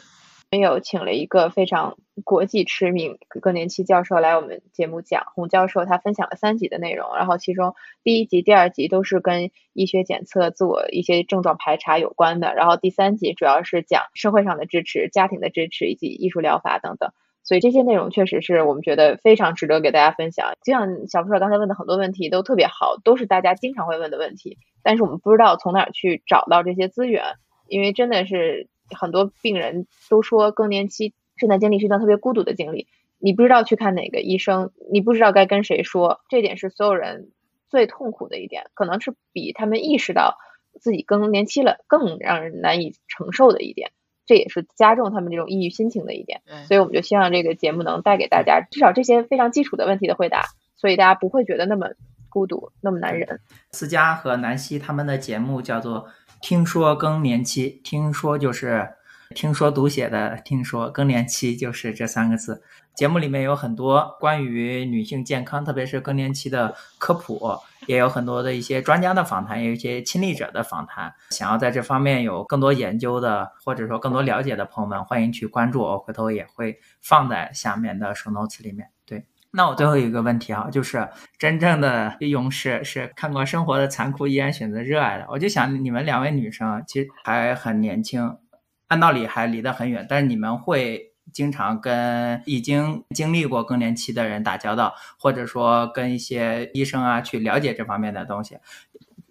有请了一个非常国际知名更年期教授来我们节目讲，洪教授他分享了三集的内容，然后其中第一集、第二集都是跟医学检测、自我一些症状排查有关的，然后第三集主要是讲社会上的支持、家庭的支持以及艺术疗法等等，所以这些内容确实是我们觉得非常值得给大家分享。就像小布说刚才问的很多问题都特别好，都是大家经常会问的问题，但是我们不知道从哪儿去找到这些资源，因为真的是。很多病人都说更年期这段经历是一段特别孤独的经历，你不知道去看哪个医生，你不知道该跟谁说，这点是所有人最痛苦的一点，可能是比他们意识到自己更年期了更让人难以承受的一点，这也是加重他们这种抑郁心情的一点。所以我们就希望这个节目能带给大家至少这些非常基础的问题的回答，所以大家不会觉得那么孤独，那么难忍。思佳和南希他们的节目叫做。听说更年期，听说就是听说读写的听说更年期就是这三个字。节目里面有很多关于女性健康，特别是更年期的科普，也有很多的一些专家的访谈，也有一些亲历者的访谈。想要在这方面有更多研究的，或者说更多了解的朋友们，欢迎去关注，我回头也会放在下面的 show notes 里面。那我最后一个问题哈，就是真正的勇士是看过生活的残酷，依然选择热爱的。我就想你们两位女生其实还很年轻，按道理还离得很远，但是你们会经常跟已经经历过更年期的人打交道，或者说跟一些医生啊去了解这方面的东西，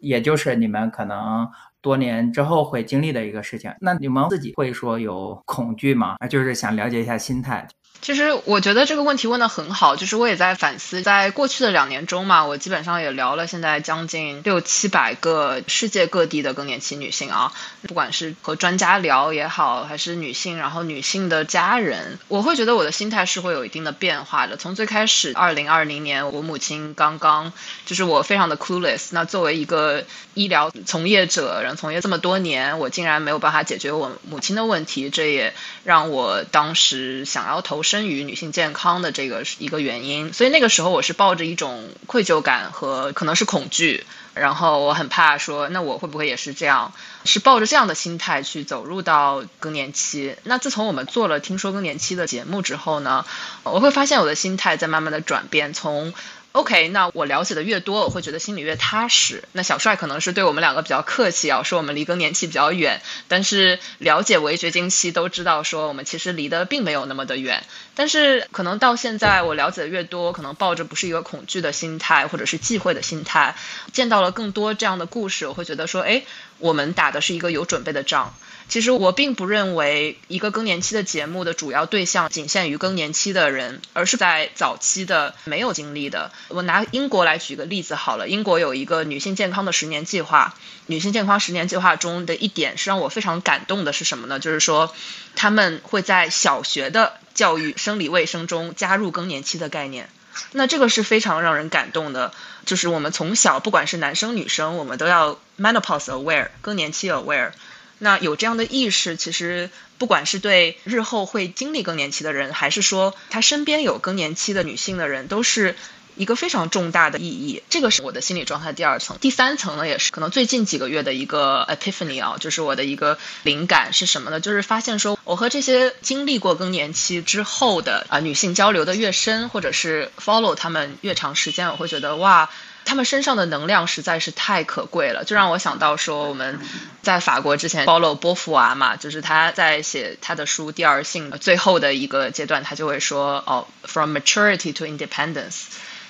也就是你们可能多年之后会经历的一个事情。那你们自己会说有恐惧吗？就是想了解一下心态。其实我觉得这个问题问的很好，就是我也在反思，在过去的两年中嘛，我基本上也聊了现在将近六七百个世界各地的更年期女性啊，不管是和专家聊也好，还是女性，然后女性的家人，我会觉得我的心态是会有一定的变化的。从最开始，二零二零年我母亲刚刚，就是我非常的 clueless，那作为一个医疗从业者，然后，从业这么多年，我竟然没有办法解决我母亲的问题，这也让我当时想要投身于女性健康的这个一个原因。所以那个时候我是抱着一种愧疚感和可能是恐惧，然后我很怕说，那我会不会也是这样？是抱着这样的心态去走入到更年期。那自从我们做了《听说更年期》的节目之后呢，我会发现我的心态在慢慢的转变，从。OK，那我了解的越多，我会觉得心里越踏实。那小帅可能是对我们两个比较客气啊，说我们离更年期比较远。但是了解围绝经期都知道，说我们其实离得并没有那么的远。但是可能到现在我了解的越多，可能抱着不是一个恐惧的心态，或者是忌讳的心态，见到了更多这样的故事，我会觉得说，哎，我们打的是一个有准备的仗。其实我并不认为一个更年期的节目的主要对象仅限于更年期的人，而是在早期的没有经历的。我拿英国来举个例子好了，英国有一个女性健康的十年计划，女性健康十年计划中的一点是让我非常感动的是什么呢？就是说他们会在小学的教育生理卫生中加入更年期的概念，那这个是非常让人感动的。就是我们从小不管是男生女生，我们都要 menopause aware 更年期 aware。那有这样的意识，其实不管是对日后会经历更年期的人，还是说他身边有更年期的女性的人，都是一个非常重大的意义。这个是我的心理状态第二层，第三层呢，也是可能最近几个月的一个 epiphany 啊，就是我的一个灵感是什么呢？就是发现说，我和这些经历过更年期之后的啊女性交流的越深，或者是 follow 他们越长时间，我会觉得哇。他们身上的能量实在是太可贵了，就让我想到说，我们在法国之前 follow 波伏娃嘛，就是他在写他的书《第二性》的最后的一个阶段，他就会说哦，from maturity to independence，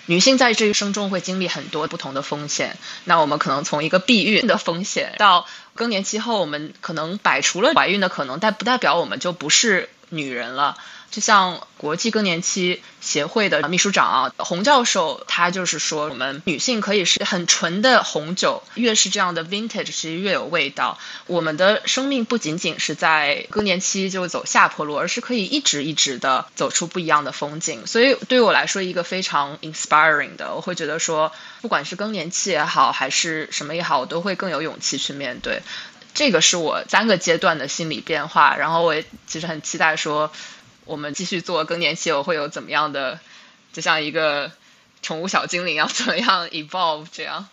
女性在这一生中会经历很多不同的风险。那我们可能从一个避孕的风险到更年期后，我们可能摆除了怀孕的可能，但不代表我们就不是女人了。就像国际更年期协会的秘书长啊，洪教授，他就是说，我们女性可以是很纯的红酒，越是这样的 vintage，其实越有味道。我们的生命不仅仅是在更年期就走下坡路，而是可以一直一直的走出不一样的风景。所以对我来说，一个非常 inspiring 的，我会觉得说，不管是更年期也好，还是什么也好，我都会更有勇气去面对。这个是我三个阶段的心理变化，然后我也其实很期待说。我们继续做更年期，我会有怎么样的？就像一个宠物小精灵要，怎么样 evolve 这样？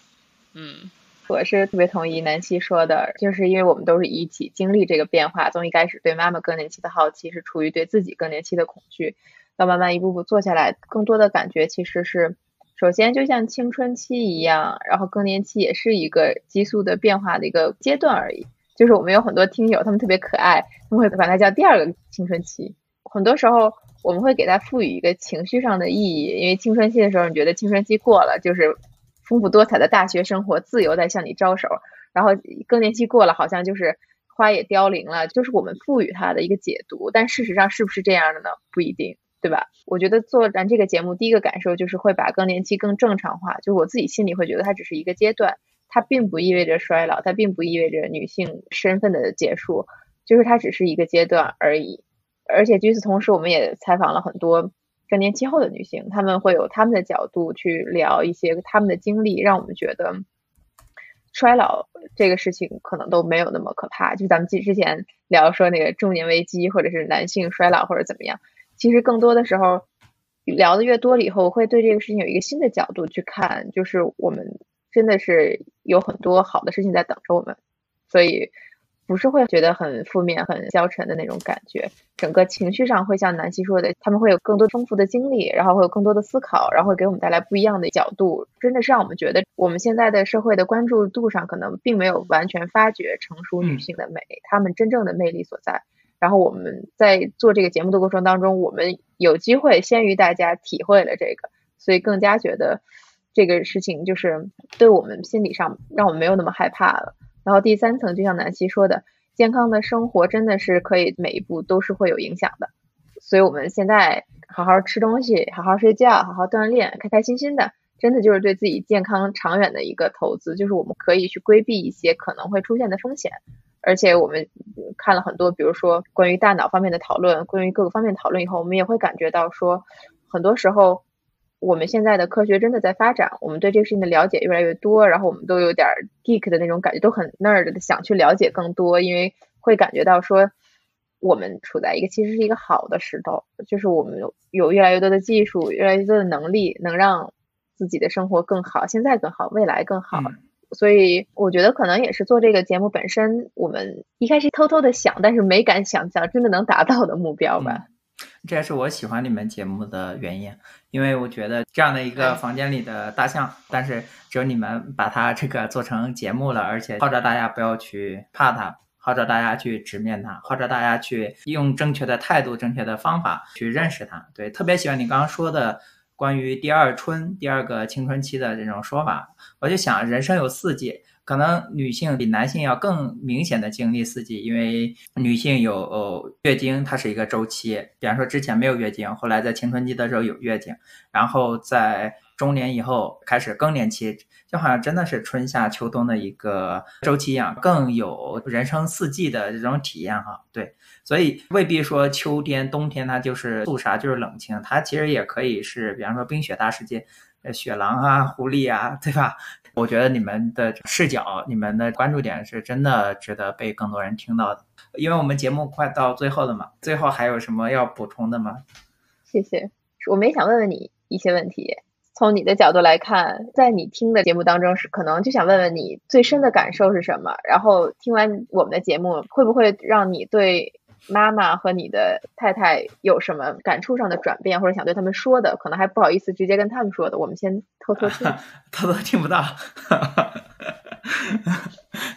嗯，我是特别同意南希说的，就是因为我们都是一起经历这个变化，从一开始对妈妈更年期的好奇，是出于对自己更年期的恐惧，到慢慢一步步做下来，更多的感觉其实是，首先就像青春期一样，然后更年期也是一个激素的变化的一个阶段而已。就是我们有很多听友，他们特别可爱，他们会把它叫第二个青春期。很多时候我们会给它赋予一个情绪上的意义，因为青春期的时候，你觉得青春期过了就是丰富多彩的大学生活，自由在向你招手，然后更年期过了，好像就是花也凋零了，就是我们赋予它的一个解读。但事实上是不是这样的呢？不一定，对吧？我觉得做咱这个节目，第一个感受就是会把更年期更正常化，就是我自己心里会觉得它只是一个阶段，它并不意味着衰老，它并不意味着女性身份的结束，就是它只是一个阶段而已。而且与此同时，我们也采访了很多更年期后的女性，她们会有她们的角度去聊一些她们的经历，让我们觉得衰老这个事情可能都没有那么可怕。就咱们之之前聊说那个中年危机，或者是男性衰老或者怎么样，其实更多的时候聊的越多了以后，会对这个事情有一个新的角度去看，就是我们真的是有很多好的事情在等着我们，所以。不是会觉得很负面、很消沉的那种感觉，整个情绪上会像南希说的，他们会有更多丰富的经历，然后会有更多的思考，然后会给我们带来不一样的角度，真的是让我们觉得我们现在的社会的关注度上可能并没有完全发掘成熟女性的美，她们真正的魅力所在。然后我们在做这个节目的过程当中，我们有机会先于大家体会了这个，所以更加觉得这个事情就是对我们心理上让我们没有那么害怕了。然后第三层，就像南希说的，健康的生活真的是可以每一步都是会有影响的。所以我们现在好好吃东西，好好睡觉，好好锻炼，开开心心的，真的就是对自己健康长远的一个投资。就是我们可以去规避一些可能会出现的风险。而且我们看了很多，比如说关于大脑方面的讨论，关于各个方面讨论以后，我们也会感觉到说，很多时候我们现在的科学真的在发展，我们对这个事情的了解越来越多，然后我们都有点 geek 的那种感觉，都很 nerd 的想去了解更多，因为会感觉到说我们处在一个其实是一个好的时候，就是我们有有越来越多的技术，越来越多的能力，能让自己的生活更好，现在更好，未来更好。所以我觉得可能也是做这个节目本身，我们一开始偷偷的想，但是没敢想象真的能达到的目标吧。这也是我喜欢你们节目的原因，因为我觉得这样的一个房间里的大象，但是只有你们把它这个做成节目了，而且号召大家不要去怕它，号召大家去直面它，号召大家去用正确的态度、正确的方法去认识它。对，特别喜欢你刚刚说的。关于第二春、第二个青春期的这种说法，我就想，人生有四季，可能女性比男性要更明显的经历四季，因为女性有月经，它是一个周期。比方说之前没有月经，后来在青春期的时候有月经，然后在中年以后开始更年期，就好像真的是春夏秋冬的一个周期一样，更有人生四季的这种体验哈。对。所以未必说秋天、冬天它就是肃杀，就是冷清，它其实也可以是，比方说冰雪大世界，呃，雪狼啊、狐狸啊，对吧？我觉得你们的视角、你们的关注点是真的值得被更多人听到的。因为我们节目快到最后了嘛，最后还有什么要补充的吗？谢谢，我们也想问问你一些问题。从你的角度来看，在你听的节目当中是可能就想问问你最深的感受是什么？然后听完我们的节目，会不会让你对？妈妈和你的太太有什么感触上的转变，或者想对他们说的，可能还不好意思直接跟他们说的，我们先偷偷听，偷偷听不到。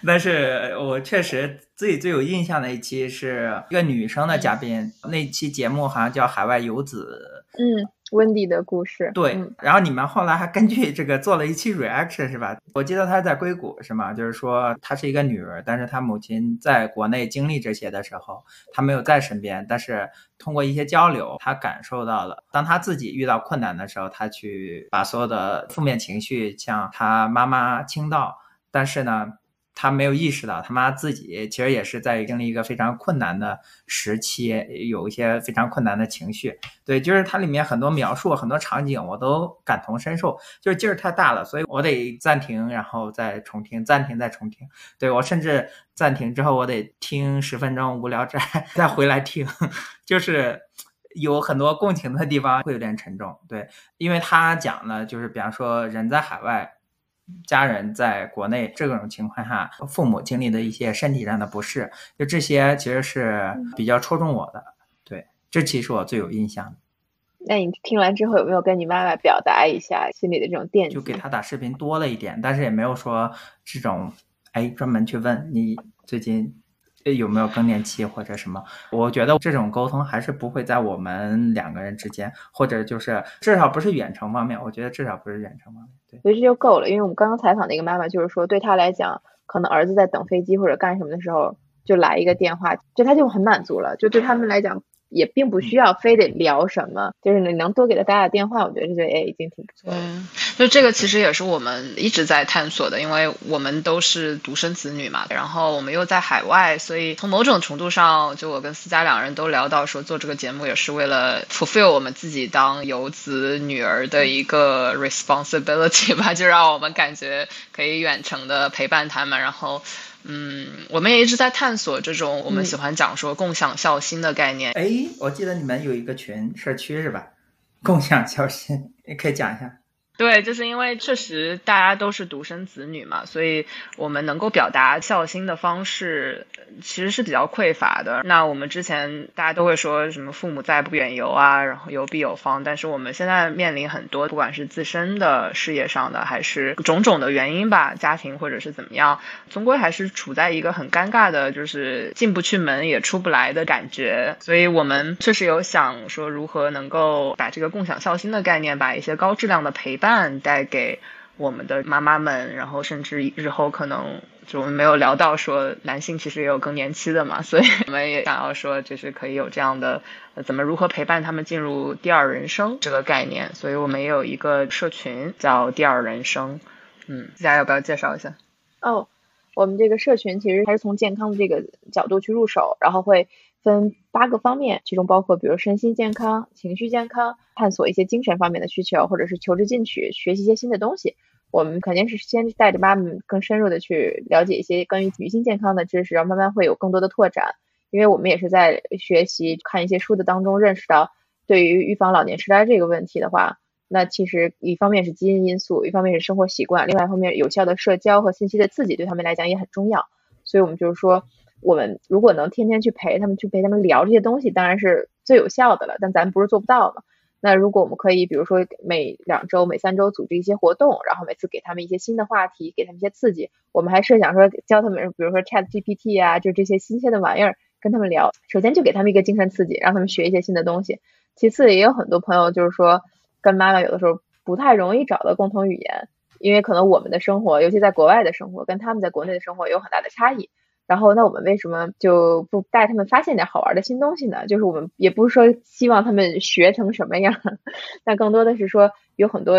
但是我确实自己最有印象的一期是一个女生的嘉宾，那期节目好像叫《海外游子》。嗯。温迪的故事，对，然后你们后来还根据这个做了一期 reaction 是吧？我记得她在硅谷是吗？就是说她是一个女儿，但是她母亲在国内经历这些的时候，她没有在身边，但是通过一些交流，她感受到了，当她自己遇到困难的时候，她去把所有的负面情绪向她妈妈倾倒，但是呢。他没有意识到，他妈自己其实也是在经历一个非常困难的时期，有一些非常困难的情绪。对，就是它里面很多描述、很多场景，我都感同身受。就是劲儿太大了，所以我得暂停，然后再重听，暂停再重听。对我甚至暂停之后，我得听十分钟无聊斋，再回来听，就是有很多共情的地方，会有点沉重。对，因为他讲了，就是比方说人在海外。家人在国内这种情况下，父母经历的一些身体上的不适，就这些其实是比较戳中我的。对，这其实我最有印象的。那你听完之后有没有跟你妈妈表达一下心里的这种惦记？就给她打视频多了一点，但是也没有说这种，哎，专门去问你最近。有没有更年期或者什么？我觉得这种沟通还是不会在我们两个人之间，或者就是至少不是远程方面。我觉得至少不是远程方面。对，所以这就够了。因为我们刚刚采访的一个妈妈，就是说对她来讲，可能儿子在等飞机或者干什么的时候，就来一个电话，就她就很满足了。就对他们来讲。也并不需要非得聊什么，就是你能多给他打打电话，我觉得这也已经挺不错。嗯，就这个其实也是我们一直在探索的，因为我们都是独生子女嘛，然后我们又在海外，所以从某种程度上，就我跟思佳两人都聊到说，做这个节目也是为了 fulfill 我们自己当游子女儿的一个 responsibility 吧，就让我们感觉可以远程的陪伴他们，然后。嗯，我们也一直在探索这种我们喜欢讲说共享孝心的概念。哎，我记得你们有一个群社区是吧？共享孝心，你可以讲一下。对，就是因为确实大家都是独生子女嘛，所以我们能够表达孝心的方式其实是比较匮乏的。那我们之前大家都会说什么“父母在，不远游”啊，然后“游必有方”，但是我们现在面临很多，不管是自身的事业上的，还是种种的原因吧，家庭或者是怎么样，终归还是处在一个很尴尬的，就是进不去门也出不来的感觉。所以我们确实有想说，如何能够把这个共享孝心的概念，把一些高质量的陪伴。带给我们的妈妈们，然后甚至日后可能就我们没有聊到说男性其实也有更年期的嘛，所以我们也想要说就是可以有这样的怎么如何陪伴他们进入第二人生这个概念，所以我们也有一个社群叫第二人生，嗯，大家要不要介绍一下？哦。我们这个社群其实还是从健康的这个角度去入手，然后会分八个方面，其中包括比如身心健康、情绪健康、探索一些精神方面的需求，或者是求知进取、学习一些新的东西。我们肯定是先带着妈妈更深入的去了解一些关于女性健康的知识，然后慢慢会有更多的拓展。因为我们也是在学习看一些书的当中认识到，对于预防老年痴呆这个问题的话。那其实一方面是基因因素，一方面是生活习惯，另外一方面有效的社交和信息的刺激对他们来讲也很重要。所以，我们就是说，我们如果能天天去陪他们，去陪他们聊这些东西，当然是最有效的了。但咱不是做不到嘛？那如果我们可以，比如说每两周、每三周组织一些活动，然后每次给他们一些新的话题，给他们一些刺激。我们还设想说教他们，比如说 Chat GPT 啊，就这些新鲜的玩意儿，跟他们聊。首先就给他们一个精神刺激，让他们学一些新的东西。其次，也有很多朋友就是说。跟妈妈有的时候不太容易找到共同语言，因为可能我们的生活，尤其在国外的生活，跟他们在国内的生活有很大的差异。然后，那我们为什么就不带他们发现点好玩的新东西呢？就是我们也不是说希望他们学成什么样，但更多的是说有很多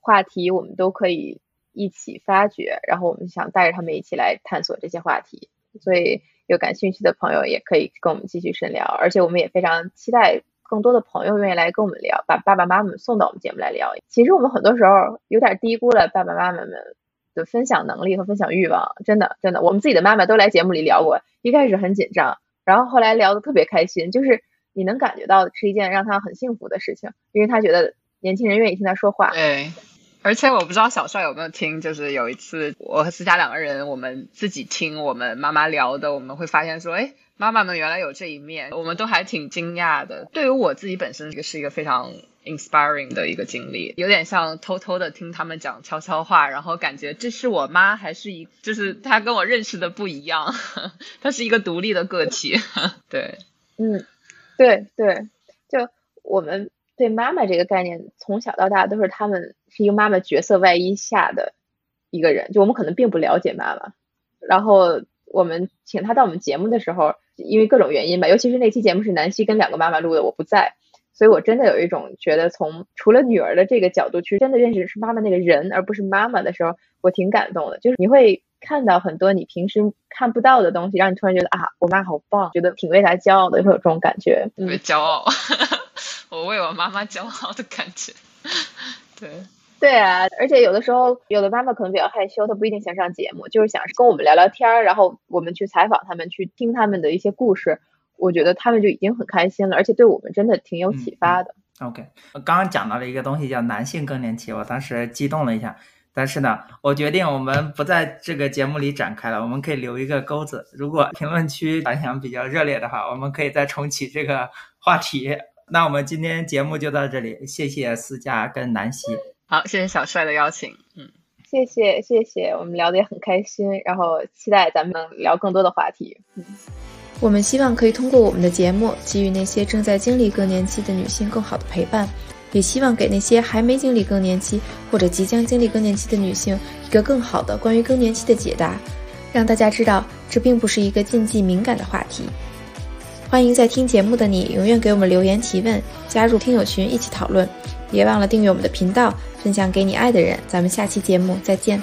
话题我们都可以一起发掘，然后我们想带着他们一起来探索这些话题。所以，有感兴趣的朋友也可以跟我们继续深聊，而且我们也非常期待。更多的朋友愿意来跟我们聊，把爸爸妈妈们送到我们节目来聊。其实我们很多时候有点低估了爸爸妈妈们的分享能力和分享欲望，真的真的。我们自己的妈妈都来节目里聊过，一开始很紧张，然后后来聊的特别开心，就是你能感觉到是一件让她很幸福的事情，因为她觉得年轻人愿意听她说话。对，而且我不知道小帅有没有听，就是有一次我和思佳两个人，我们自己听我们妈妈聊的，我们会发现说，哎。妈妈们原来有这一面，我们都还挺惊讶的。对于我自己本身，这个是一个非常 inspiring 的一个经历，有点像偷偷的听他们讲悄悄话，然后感觉这是我妈，还是一，就是她跟我认识的不一样，她是一个独立的个体。对，嗯，对对，就我们对妈妈这个概念，从小到大都是他们是一个妈妈角色外衣下的一个人，就我们可能并不了解妈妈，然后我们请她到我们节目的时候。因为各种原因吧，尤其是那期节目是南希跟两个妈妈录的，我不在，所以我真的有一种觉得，从除了女儿的这个角度去真的认识是妈妈那个人，而不是妈妈的时候，我挺感动的。就是你会看到很多你平时看不到的东西，让你突然觉得啊，我妈好棒，觉得挺为她骄傲的，会有这种感觉。特别骄傲，我为我妈妈骄傲的感觉。对。对啊，而且有的时候，有的妈妈可能比较害羞，她不一定想上节目，就是想跟我们聊聊天儿，然后我们去采访他们，去听他们的一些故事。我觉得他们就已经很开心了，而且对我们真的挺有启发的。OK，我刚刚讲到了一个东西叫男性更年期，我当时激动了一下，但是呢，我决定我们不在这个节目里展开了，我们可以留一个钩子。如果评论区反响比较热烈的话，我们可以再重启这个话题。那我们今天节目就到这里，谢谢思佳跟南希。好，谢谢小帅的邀请。嗯，谢谢谢谢，我们聊得也很开心，然后期待咱们能聊更多的话题。嗯，我们希望可以通过我们的节目，给予那些正在经历更年期的女性更好的陪伴，也希望给那些还没经历更年期或者即将经历更年期的女性一个更好的关于更年期的解答，让大家知道这并不是一个禁忌敏感的话题。欢迎在听节目的你永远给我们留言提问，加入听友群一起讨论。别忘了订阅我们的频道，分享给你爱的人。咱们下期节目再见。